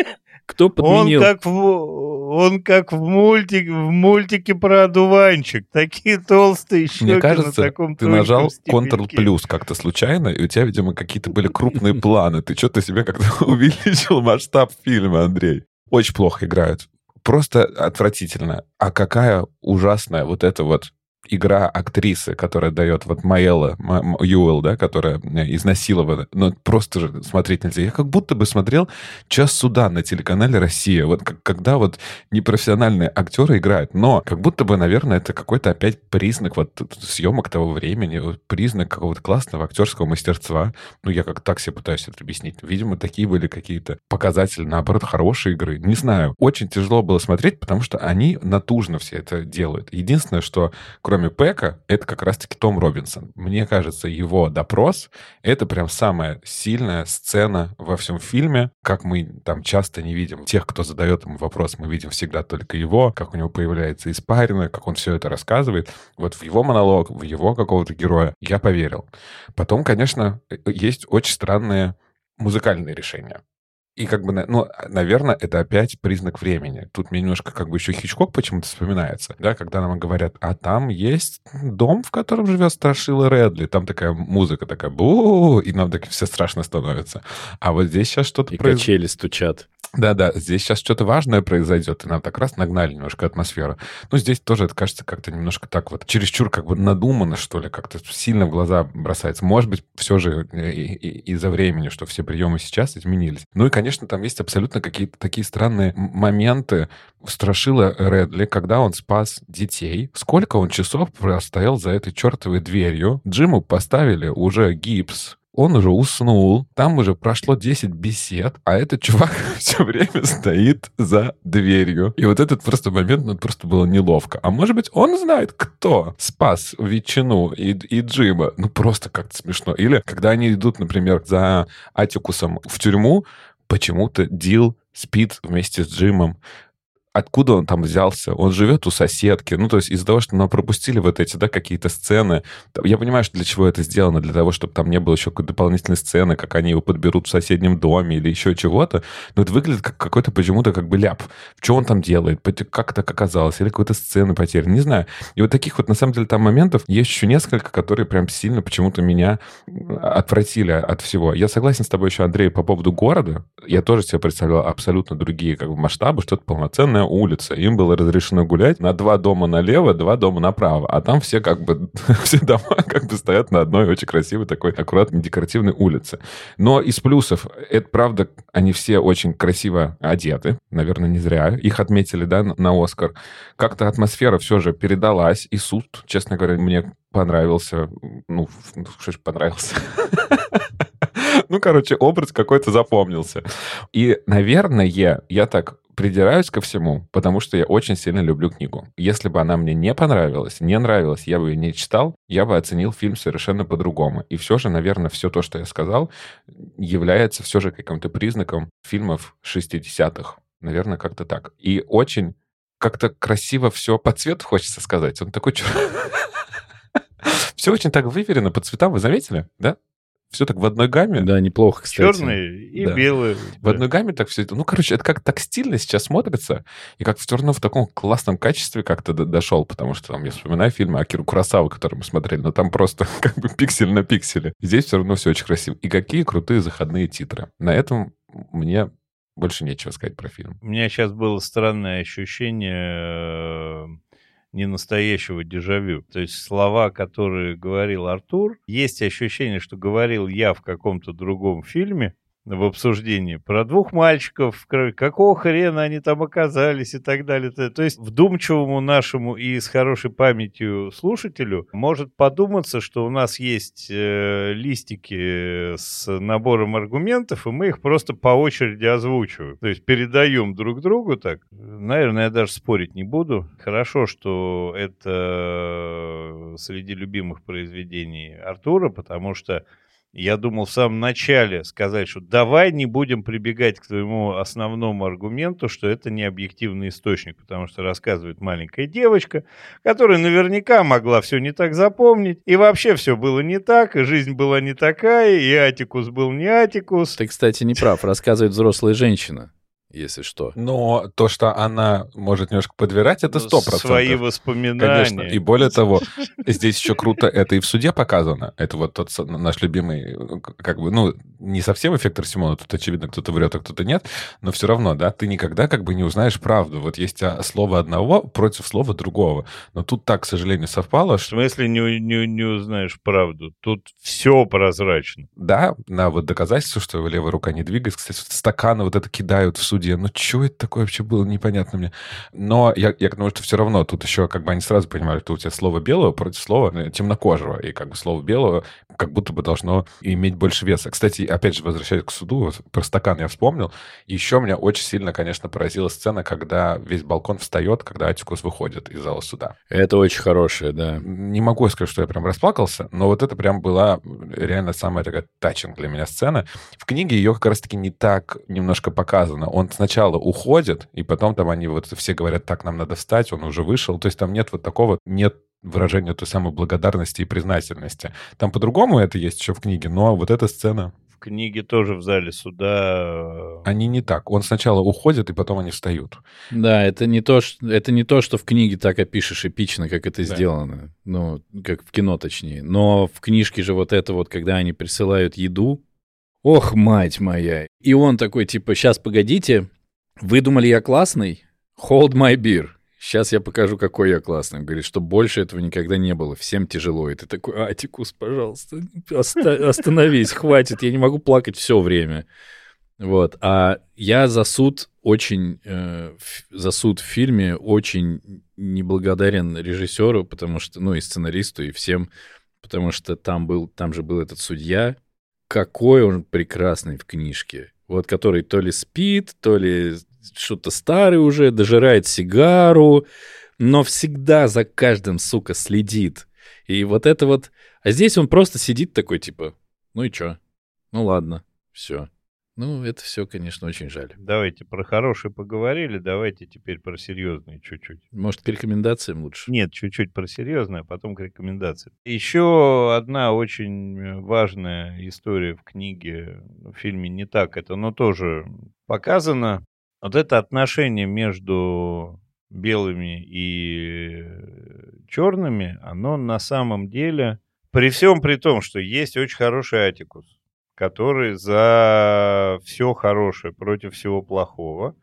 Кто подменил?
Он как в, он как в, мультик, в мультике про одуванчик. Такие толстые щеки
Мне кажется,
на таком
ты нажал Ctrl плюс как-то случайно, и у тебя, видимо, какие-то были крупные планы. Ты что-то себе как-то увеличил масштаб фильма, Андрей. Очень плохо играют просто отвратительно. А какая ужасная вот эта вот игра актрисы, которая дает вот Маэлла, Юэл, да, которая э, изнасилована. Ну, просто же смотреть нельзя. Я как будто бы смотрел «Час суда» на телеканале «Россия». Вот как, когда вот непрофессиональные актеры играют. Но как будто бы, наверное, это какой-то опять признак вот съемок того времени, признак какого-то классного актерского мастерства. Ну, я как так себе пытаюсь это объяснить. Видимо, такие были какие-то показатели, наоборот, хорошей игры. Не знаю. Очень тяжело было смотреть, потому что они натужно все это делают. Единственное, что кроме кроме Пэка, это как раз-таки Том Робинсон. Мне кажется, его допрос — это прям самая сильная сцена во всем фильме. Как мы там часто не видим тех, кто задает ему вопрос, мы видим всегда только его, как у него появляется испарина, как он все это рассказывает. Вот в его монолог, в его какого-то героя я поверил. Потом, конечно, э, есть очень странные музыкальные решения. И как бы, ну, наверное, это опять признак времени. Тут мне немножко как бы еще Хичкок почему-то вспоминается, да, когда нам говорят, а там есть дом, в котором живет Страшила Редли, там такая музыка такая, бу и нам так все страшно становится. А вот здесь сейчас что-то...
И произ... качели стучат.
Да-да, здесь сейчас что-то важное произойдет, и нам так раз нагнали немножко атмосферу. Ну, здесь тоже это кажется как-то немножко так вот, чересчур как бы надумано, что ли, как-то сильно в глаза бросается. Может быть, все же из-за времени, что все приемы сейчас изменились. Ну и, конечно, там есть абсолютно какие-то такие странные моменты. Страшила Редли, когда он спас детей. Сколько он часов простоял за этой чертовой дверью. Джиму поставили уже гипс, он уже уснул, там уже прошло 10 бесед, а этот чувак все время стоит за дверью. И вот этот просто момент, ну, просто было неловко. А может быть, он знает, кто спас ветчину и, и Джима. Ну, просто как-то смешно. Или когда они идут, например, за Атикусом в тюрьму, почему-то Дил спит вместе с Джимом откуда он там взялся? Он живет у соседки. Ну, то есть из-за того, что нам пропустили вот эти, да, какие-то сцены. Я понимаю, что для чего это сделано, для того, чтобы там не было еще какой-то дополнительной сцены, как они его подберут в соседнем доме или еще чего-то. Но это выглядит как какой-то почему-то как бы ляп. Что он там делает? Как так оказалось? Или какой-то сцены потерян? Не знаю. И вот таких вот, на самом деле, там моментов есть еще несколько, которые прям сильно почему-то меня отвратили от всего. Я согласен с тобой еще, Андрей, по поводу города. Я тоже себе представлял абсолютно другие как бы масштабы, что-то полноценное улица. Им было разрешено гулять на два дома налево, два дома направо. А там все как бы, все дома как бы стоят на одной очень красивой такой аккуратной декоративной улице. Но из плюсов, это правда, они все очень красиво одеты. Наверное, не зря. Их отметили, да, на Оскар. Как-то атмосфера все же передалась. И суд, честно говоря, мне понравился. Ну, что ж понравился? Ну, короче, образ какой-то запомнился. И, наверное, я так придираюсь ко всему, потому что я очень сильно люблю книгу. Если бы она мне не понравилась, не нравилась, я бы ее не читал, я бы оценил фильм совершенно по-другому. И все же, наверное, все то, что я сказал, является все же каким-то признаком фильмов 60-х. Наверное, как-то так. И очень как-то красиво все по цвету, хочется сказать. Он такой... Все очень так выверено по цветам, вы заметили, да? Все так в одной гамме.
Да, неплохо, кстати.
Черные и да. белые.
В да. одной гамме так все это. Ну, короче, это как так стильно сейчас смотрится, и как все равно в таком классном качестве как-то дошел, потому что там я вспоминаю фильмы Акиру Курасавы, которые мы смотрели, но там просто как бы пиксель на пикселе. Здесь все равно все очень красиво. И какие крутые заходные титры. На этом мне больше нечего сказать про фильм.
У меня сейчас было странное ощущение не настоящего дежавю. То есть слова, которые говорил Артур, есть ощущение, что говорил я в каком-то другом фильме, в обсуждении про двух мальчиков, какого хрена они там оказались и так далее. То есть вдумчивому нашему и с хорошей памятью слушателю может подуматься, что у нас есть э, листики с набором аргументов, и мы их просто по очереди озвучиваем. То есть передаем друг другу так. Наверное, я даже спорить не буду. Хорошо, что это среди любимых произведений Артура, потому что я думал в самом начале сказать, что давай не будем прибегать к твоему основному аргументу, что это не объективный источник, потому что рассказывает маленькая девочка, которая наверняка могла все не так запомнить, и вообще все было не так, и жизнь была не такая, и Атикус был не Атикус.
Ты, кстати, не прав, рассказывает взрослая женщина если что.
Но то, что она может немножко подбирать, это сто процентов.
Свои воспоминания.
Конечно. И более того, здесь еще круто это и в суде показано. Это вот тот наш любимый, как бы, ну, не совсем эффект Симона, тут, очевидно, кто-то врет, а кто-то нет, но все равно, да, ты никогда как бы не узнаешь правду. Вот есть а, слово одного против слова другого. Но тут так, к сожалению, совпало,
что... В смысле не, не, не узнаешь правду? Тут все прозрачно.
Да, на вот доказательство, что левая рука не двигается. Кстати, стаканы вот это кидают в суде студия. Ну, что это такое вообще было, непонятно мне. Но я, я к тому, что все равно тут еще как бы они сразу понимали, что у тебя слово белого против слова э, темнокожего. И как бы слово белого как будто бы должно иметь больше веса. Кстати, опять же, возвращаясь к суду, про стакан я вспомнил. Еще меня очень сильно, конечно, поразила сцена, когда весь балкон встает, когда Атикус выходит из зала суда.
Это очень хорошее, да.
Не могу сказать, что я прям расплакался, но вот это прям была реально самая такая тачинг для меня сцена. В книге ее как раз-таки не так немножко показано. Он сначала уходит, и потом там они вот все говорят, так, нам надо встать, он уже вышел. То есть там нет вот такого, нет выражения той самой благодарности и признательности. Там по-другому это есть еще в книге, но вот эта сцена
в книге тоже в зале суда... Э,
они не так. Он сначала уходит, и потом они встают.
Да, это не то, что, это не то, что в книге так опишешь эпично, как это да. сделано. Ну, как в кино точнее. Но в книжке же вот это вот, когда они присылают еду, ох, мать моя. И он такой, типа, сейчас, погодите, вы думали, я классный? Hold my beer. Сейчас я покажу, какой я классный. Говорит, что больше этого никогда не было. Всем тяжело. И ты такой, Атикус, пожалуйста, оста- остановись, хватит. Я не могу плакать все время. Вот. А я за суд очень, э, за суд в фильме очень неблагодарен режиссеру, потому что, ну, и сценаристу, и всем, потому что там был, там же был этот судья. Какой он прекрасный в книжке. Вот который то ли спит, то ли что-то старый уже, дожирает сигару, но всегда за каждым, сука, следит. И вот это вот... А здесь он просто сидит такой, типа, ну и чё? Ну ладно, все. Ну, это все, конечно, очень жаль.
Давайте про хорошие поговорили, давайте теперь про серьезные чуть-чуть.
Может, к рекомендациям лучше?
Нет, чуть-чуть про серьезное, а потом к рекомендациям. Еще одна очень важная история в книге, в фильме не так это, но тоже показано. Вот это отношение между белыми и черными, оно на самом деле, при всем при том, что есть очень хороший Атикус, который за все хорошее против всего плохого,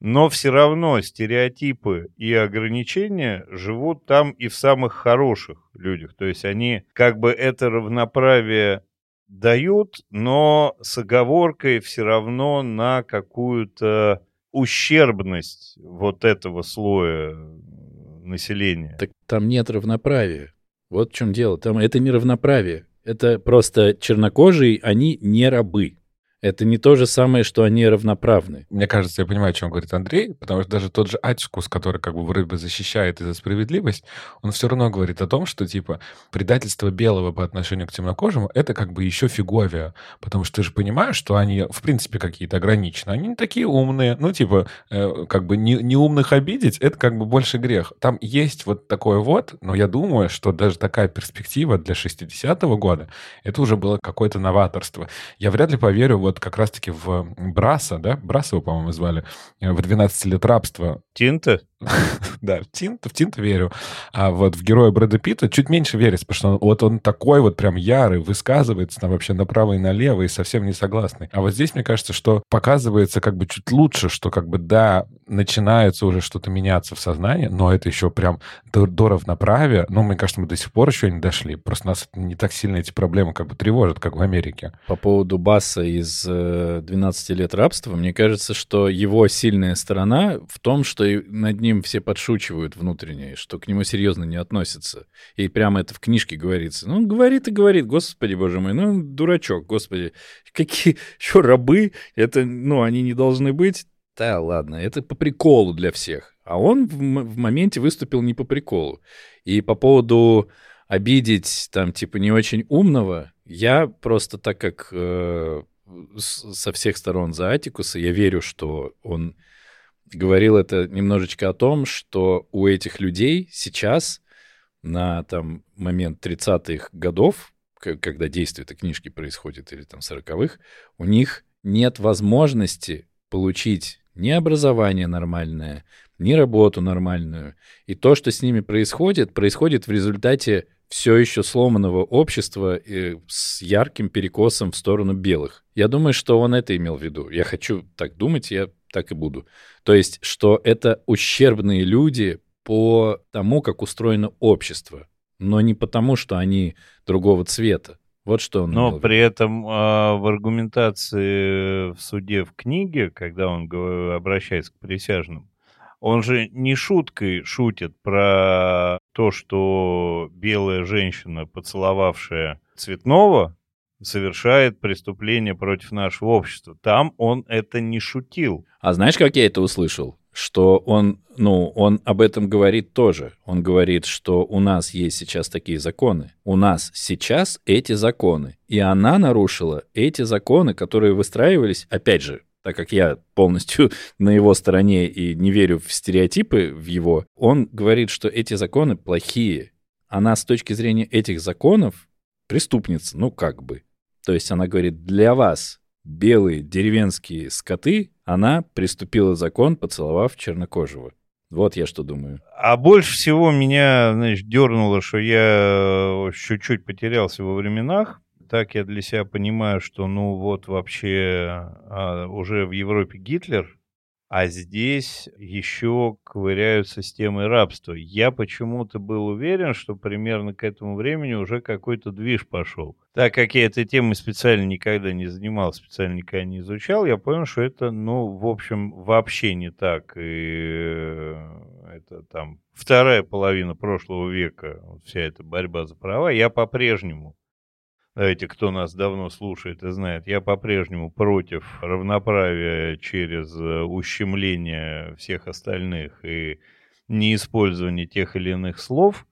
но все равно стереотипы и ограничения живут там и в самых хороших людях. То есть они как бы это равноправие дают, но с оговоркой все равно на какую-то ущербность вот этого слоя населения.
Так там нет равноправия. Вот в чем дело. Там это не равноправие. Это просто чернокожие, они не рабы. Это не то же самое, что они равноправны.
Мне кажется, я понимаю, о чем говорит Андрей, потому что даже тот же Атикус, который как бы вроде бы защищает и за справедливость, он все равно говорит о том, что типа предательство белого по отношению к темнокожему — это как бы еще фиговия, потому что ты же понимаешь, что они в принципе какие-то ограничены, они не такие умные, ну типа э, как бы не, не умных обидеть — это как бы больше грех. Там есть вот такое вот, но я думаю, что даже такая перспектива для 60-го года — это уже было какое-то новаторство. Я вряд ли поверю вот вот как раз-таки в Браса, да, Браса его, по-моему, звали, э, в 12 лет рабства.
Тинта?
да, в Тинта, в Тинта верю. А вот в героя Брэда Питта чуть меньше верится, потому что он, вот он такой вот прям ярый, высказывается там вообще направо и налево и совсем не согласный. А вот здесь, мне кажется, что показывается как бы чуть лучше, что как бы да, начинается уже что-то меняться в сознании, но это еще прям до, до равноправия. Ну, мне кажется, мы до сих пор еще не дошли. Просто нас не так сильно эти проблемы как бы тревожат, как в Америке.
По поводу Басса из 12 э, лет рабства, мне кажется, что его сильная сторона в том, что над ним все подшучивают внутренне, что к нему серьезно не относятся. И прямо это в книжке говорится. Ну, говорит и говорит, господи, боже мой, ну, дурачок, господи. Какие еще рабы? Это, ну, они не должны быть. Да, ладно, это по приколу для всех. А он в, в моменте выступил не по приколу. И по поводу обидеть там типа не очень умного, я просто так как э, со всех сторон за Атикуса, я верю, что он говорил это немножечко о том, что у этих людей сейчас на там момент 30-х годов, когда действие этой книжки происходит, или там 40-х, у них нет возможности получить ни образование нормальное, ни работу нормальную. И то, что с ними происходит, происходит в результате все еще сломанного общества и с ярким перекосом в сторону белых. Я думаю, что он это имел в виду. Я хочу так думать, я так и буду. То есть, что это ущербные люди по тому, как устроено общество, но не потому, что они другого цвета. Вот что он
Но
имел
при этом а, в аргументации в суде в книге, когда он обращается к присяжным, он же не шуткой шутит про то, что белая женщина, поцеловавшая цветного, совершает преступление против нашего общества. Там он это не шутил.
А знаешь, как я это услышал? Что он, ну, он об этом говорит тоже. Он говорит, что у нас есть сейчас такие законы. У нас сейчас эти законы. И она нарушила эти законы, которые выстраивались, опять же, так как я полностью на его стороне и не верю в стереотипы в его, он говорит, что эти законы плохие. Она с точки зрения этих законов преступница, ну как бы. То есть она говорит, для вас, белые деревенские скоты, она приступила закон, поцеловав чернокожего. Вот я что думаю.
А больше всего меня, знаешь, дернуло, что я э, чуть-чуть потерялся во временах. Так я для себя понимаю, что, ну, вот вообще а, уже в Европе Гитлер, а здесь еще ковыряются с темой рабства. Я почему-то был уверен, что примерно к этому времени уже какой-то движ пошел. Так как я этой темой специально никогда не занимался, специально никогда не изучал, я понял, что это, ну, в общем, вообще не так. И э, это там вторая половина прошлого века, вся эта борьба за права, я по-прежнему Давайте, кто нас давно слушает и знает, я по-прежнему против равноправия через э, ущемление всех остальных и неиспользование тех или иных слов.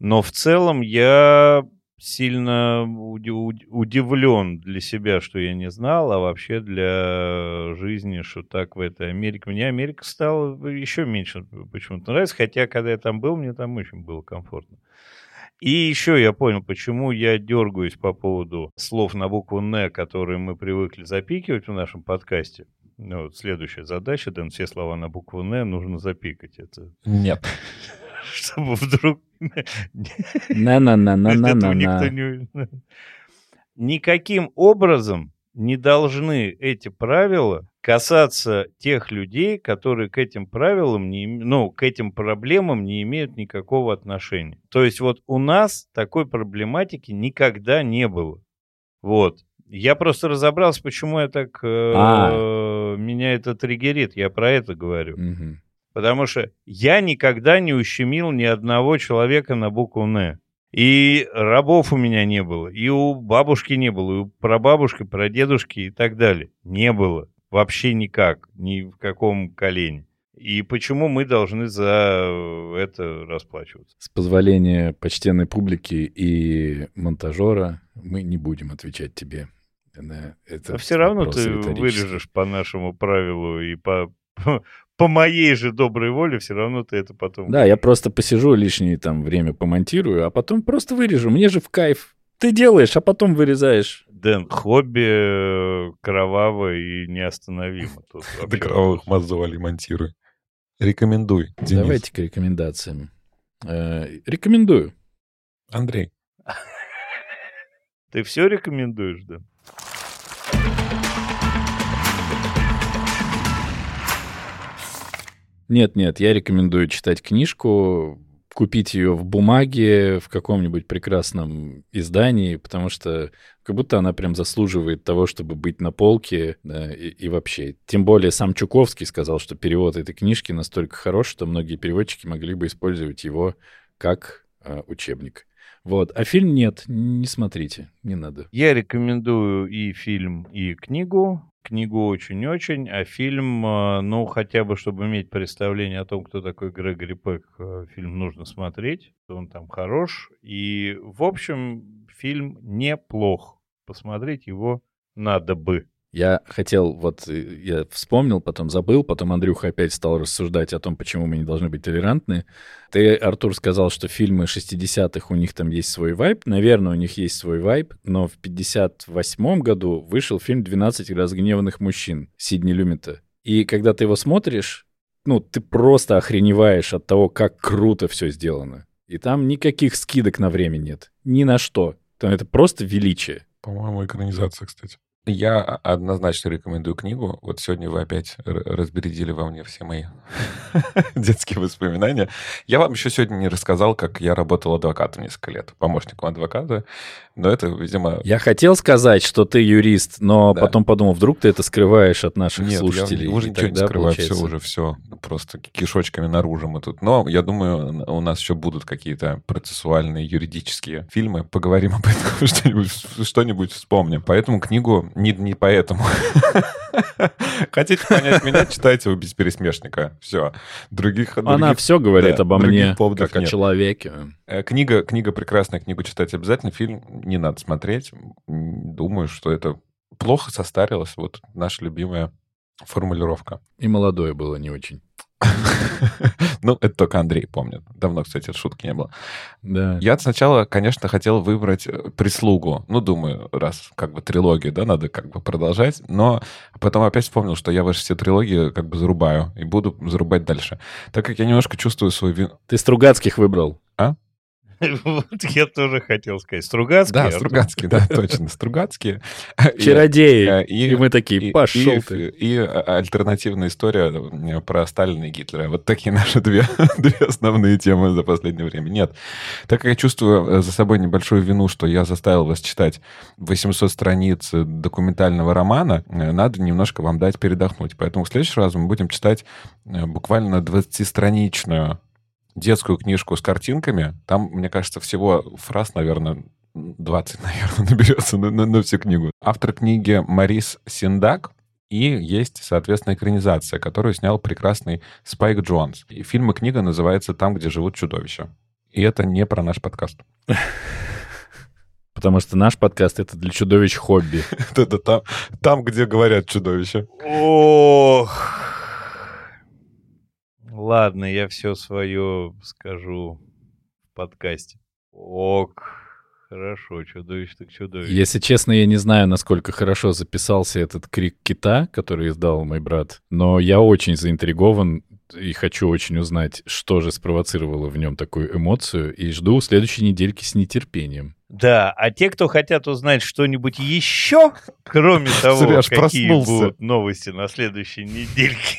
Но в целом я сильно уди- уд- удивлен для себя, что я не знал, а вообще для жизни, что так в этой Америке. Мне Америка стала еще меньше почему-то нравится, хотя когда я там был, мне там очень было комфортно. И еще я понял, почему я дергаюсь по поводу слов на букву «Н», которые мы привыкли запикивать в нашем подкасте. Ну, вот следующая задача, Дэн, все слова на букву «Н» нужно запикать. Это
Нет.
чтобы вдруг...
На-на-на-на-на-на.
Никаким образом не должны эти правила касаться тех людей, которые к этим правилам, не, ну, к этим проблемам не имеют никакого отношения. То есть вот у нас такой проблематики никогда не было. Вот. Я просто разобрался, почему я так... э,
А.
Меня это триггерит, я про это говорю. Потому что я никогда не ущемил ни одного человека на букву «Н». И рабов у меня не было, и у бабушки не было, и у прабабушки, прадедушки и так далее. Не было. Вообще никак, ни в каком колене. И почему мы должны за это расплачиваться?
С позволения почтенной публики и монтажера мы не будем отвечать тебе на это.
Но все равно ты вырежешь по нашему правилу и по, по моей же доброй воле, все равно ты это потом...
Да, я просто посижу лишнее там время помонтирую, а потом просто вырежу. Мне же в кайф. Ты делаешь, а потом вырезаешь.
Дэн, хобби э, кроваво и неостановимо. Тут
До кровавых мозолей монтируй. Рекомендуй, Денис.
Давайте к рекомендациям. Э, рекомендую.
Андрей.
Ты все рекомендуешь, да?
Нет, нет, я рекомендую читать книжку, купить ее в бумаге, в каком-нибудь прекрасном издании, потому что как будто она прям заслуживает того, чтобы быть на полке да, и, и вообще. Тем более сам Чуковский сказал, что перевод этой книжки настолько хорош, что многие переводчики могли бы использовать его как э, учебник. Вот. А фильм нет, не смотрите, не надо.
Я рекомендую и фильм, и книгу. Книгу очень-очень, а фильм, э, ну, хотя бы, чтобы иметь представление о том, кто такой Грегори Пек, э, фильм нужно смотреть. Он там хорош. И, в общем, фильм неплох. Посмотреть его надо бы.
Я хотел, вот э, я вспомнил, потом забыл, потом Андрюха опять стал рассуждать о том, почему мы не должны быть толерантны. Ты, Артур, сказал, что фильмы 60-х, у них там есть свой вайб. Наверное, у них есть свой вайб, но в 58-м году вышел фильм «12 разгневанных мужчин» Сидни Люмита. И когда ты его смотришь, ну, ты просто охреневаешь от того, как круто все сделано. И там никаких скидок на время нет. Ни на что. Там это просто величие.
По-моему, экранизация, кстати. Я однозначно рекомендую книгу. Вот сегодня вы опять разбередили во мне все мои детские воспоминания. Я вам еще сегодня не рассказал, как я работал адвокатом несколько лет, помощником адвоката. Но это, видимо...
Я хотел сказать, что ты юрист, но да. потом подумал, вдруг ты это скрываешь от наших
Нет,
слушателей.
Я уже ничего не скрываю, получается... все уже все просто кишочками наружу мы тут. Но я думаю, у нас еще будут какие-то процессуальные юридические фильмы. Поговорим об этом, что-нибудь, что-нибудь вспомним. Поэтому книгу не, не поэтому. Хотите понять меня, читайте у без пересмешника. Все. Других,
Она других, все говорит да, обо мне, как нет. о человеке.
Э, книга, книга прекрасная, книгу читать обязательно. Фильм не надо смотреть. Думаю, что это плохо состарилось. Вот наша любимая формулировка.
И молодое было не очень.
Ну, это только Андрей помнит. Давно, кстати, шутки не было.
Да.
Я сначала, конечно, хотел выбрать э, «Прислугу». Ну, думаю, раз как бы трилогию, да, надо как бы продолжать. Но потом опять вспомнил, что я ваши все трилогии как бы зарубаю и буду зарубать дальше. Так как я немножко чувствую свой вину...
Ты Стругацких выбрал?
А?
Вот я тоже хотел сказать. Стругацкий?
Да, Стругацкий, да, точно. Стругацкие.
Чародеи. Э, и, мы такие, пошел
ты. И альтернативная история э, про Сталина и Гитлера. Вот такие наши две, две основные темы за последнее время. Нет. Так как я чувствую э, за собой небольшую вину, что я заставил вас читать 800 страниц документального романа, надо немножко вам дать передохнуть. Поэтому в следующий раз мы будем читать буквально 20-страничную детскую книжку с картинками. Там, мне кажется, всего фраз, наверное, 20, наверное, наберется на, на, на всю книгу. Автор книги Марис Синдак, и есть, соответственно, экранизация, которую снял прекрасный Спайк Джонс. И фильм и книга называется «Там, где живут чудовища». И это не про наш подкаст.
Потому что наш подкаст — это для чудовищ хобби.
Это там, там, где говорят чудовища.
Ох, Ладно, я все свое скажу в подкасте. Ок, хорошо, чудовище так чудовище.
Если честно, я не знаю, насколько хорошо записался этот крик кита, который издал мой брат, но я очень заинтригован и хочу очень узнать, что же спровоцировало в нем такую эмоцию, и жду следующей недельки с нетерпением.
Да, а те, кто хотят узнать что-нибудь еще, кроме того, какие проснулся. будут новости на следующей недельке.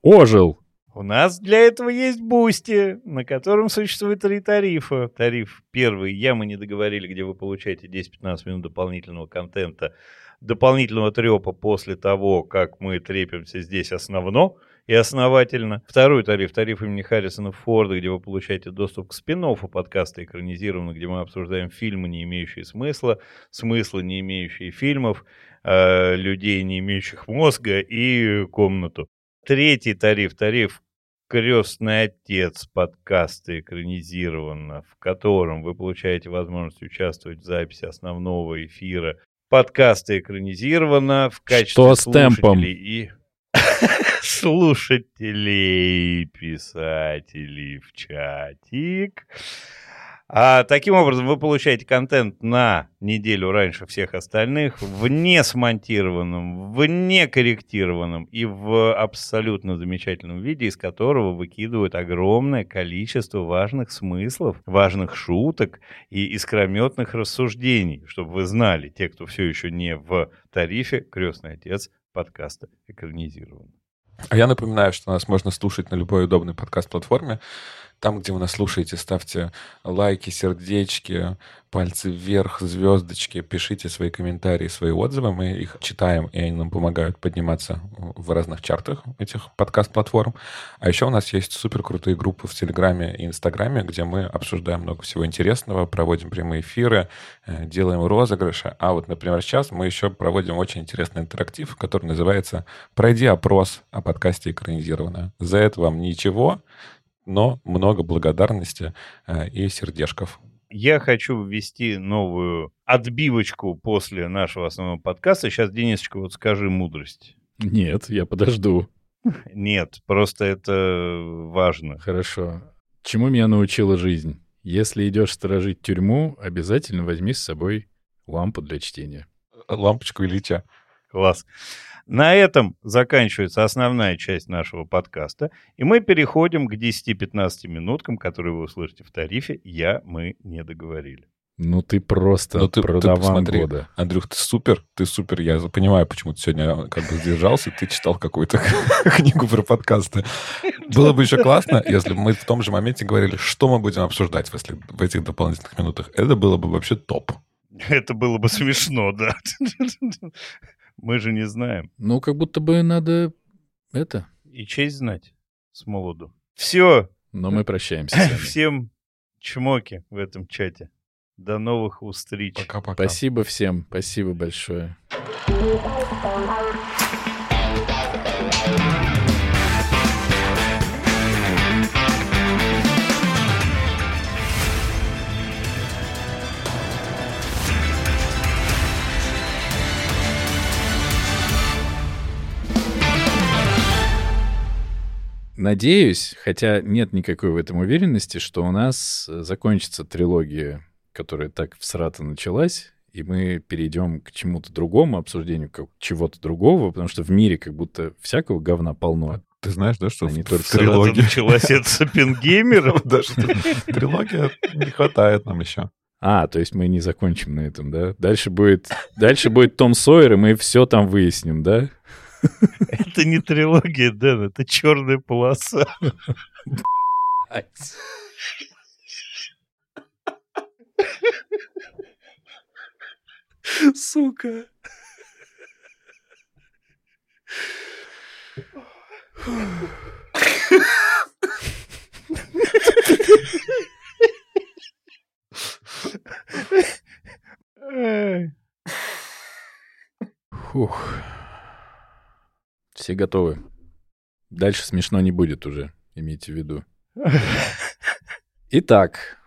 Ожил!
У нас для этого есть Boosty, на котором существует три тарифа. Тариф первый, я мы не договорили, где вы получаете 10-15 минут дополнительного контента, дополнительного трепа после того, как мы трепимся здесь основно и основательно. Второй тариф, тариф имени Харрисона Форда, где вы получаете доступ к спин подкаста экранизированно, где мы обсуждаем фильмы, не имеющие смысла, смысла, не имеющие фильмов, э, людей, не имеющих мозга и комнату. Третий тариф, тариф «Крестный отец» подкаста экранизировано, в котором вы получаете возможность участвовать в записи основного эфира. Подкаста экранизировано в качестве Что с темпом? и слушателей, писателей в чатик. А, таким образом, вы получаете контент на неделю раньше всех остальных, в не смонтированном, в не корректированном и в абсолютно замечательном виде, из которого выкидывают огромное количество важных смыслов, важных шуток и искрометных рассуждений, чтобы вы знали, те, кто все еще не в тарифе «Крестный отец» подкаста экранизирован.
А я напоминаю, что нас можно слушать на любой удобной подкаст-платформе. Там, где вы нас слушаете, ставьте лайки, сердечки, пальцы вверх, звездочки, пишите свои комментарии, свои отзывы. Мы их читаем, и они нам помогают подниматься в разных чартах этих подкаст-платформ. А еще у нас есть супер крутые группы в Телеграме и Инстаграме, где мы обсуждаем много всего интересного, проводим прямые эфиры, э, делаем розыгрыши. А вот, например, сейчас мы еще проводим очень интересный интерактив, который называется «Пройди опрос о подкасте экранизированное». За это вам ничего, но много благодарности э, и сердечков.
Я хочу ввести новую отбивочку после нашего основного подкаста. Сейчас, Денисочка, вот скажи мудрость.
Нет, я подожду.
Нет, просто это важно.
Хорошо. Чему меня научила жизнь? Если идешь сторожить тюрьму, обязательно возьми с собой лампу для чтения.
Лампочку Ильича.
Класс. На этом заканчивается основная часть нашего подкаста, и мы переходим к 10-15 минуткам, которые вы услышите в тарифе «Я, мы не договорили».
Ну ты просто
Ну, ты- ты
продаван
посмотри.
года.
Андрюх, ты супер, ты супер. Я понимаю, почему ты сегодня как бы сдержался, ты читал какую-то книгу про подкасты. Было бы еще классно, если бы мы в том же моменте говорили, что мы будем обсуждать в если- в этих дополнительных минутах. Это было бы вообще топ.
Это было бы смешно, да. Мы же не знаем.
Ну, как будто бы надо это.
И честь знать с молоду. Все,
Но мы прощаемся с вами.
всем чмоки в этом чате. До новых встреч.
Пока-пока.
Спасибо всем. Спасибо большое. Надеюсь, хотя нет никакой в этом уверенности, что у нас э, закончится трилогия, которая так всрато началась, и мы перейдем к чему-то другому, обсуждению как- чего-то другого, потому что в мире как будто всякого говна полно.
Ты знаешь, да, что
А не
в
только
в
Сразу
трилогии...
началась от Сапенгеймера.
Да, что трилогия не хватает нам еще.
А, то есть мы не закончим на этом, да? Дальше будет, дальше будет Том Сойер, и мы все там выясним, да?
Это не трилогия, Дэн, это черная полоса.
Сука. Фух. Все готовы. Дальше смешно не будет уже, имейте в виду. Итак,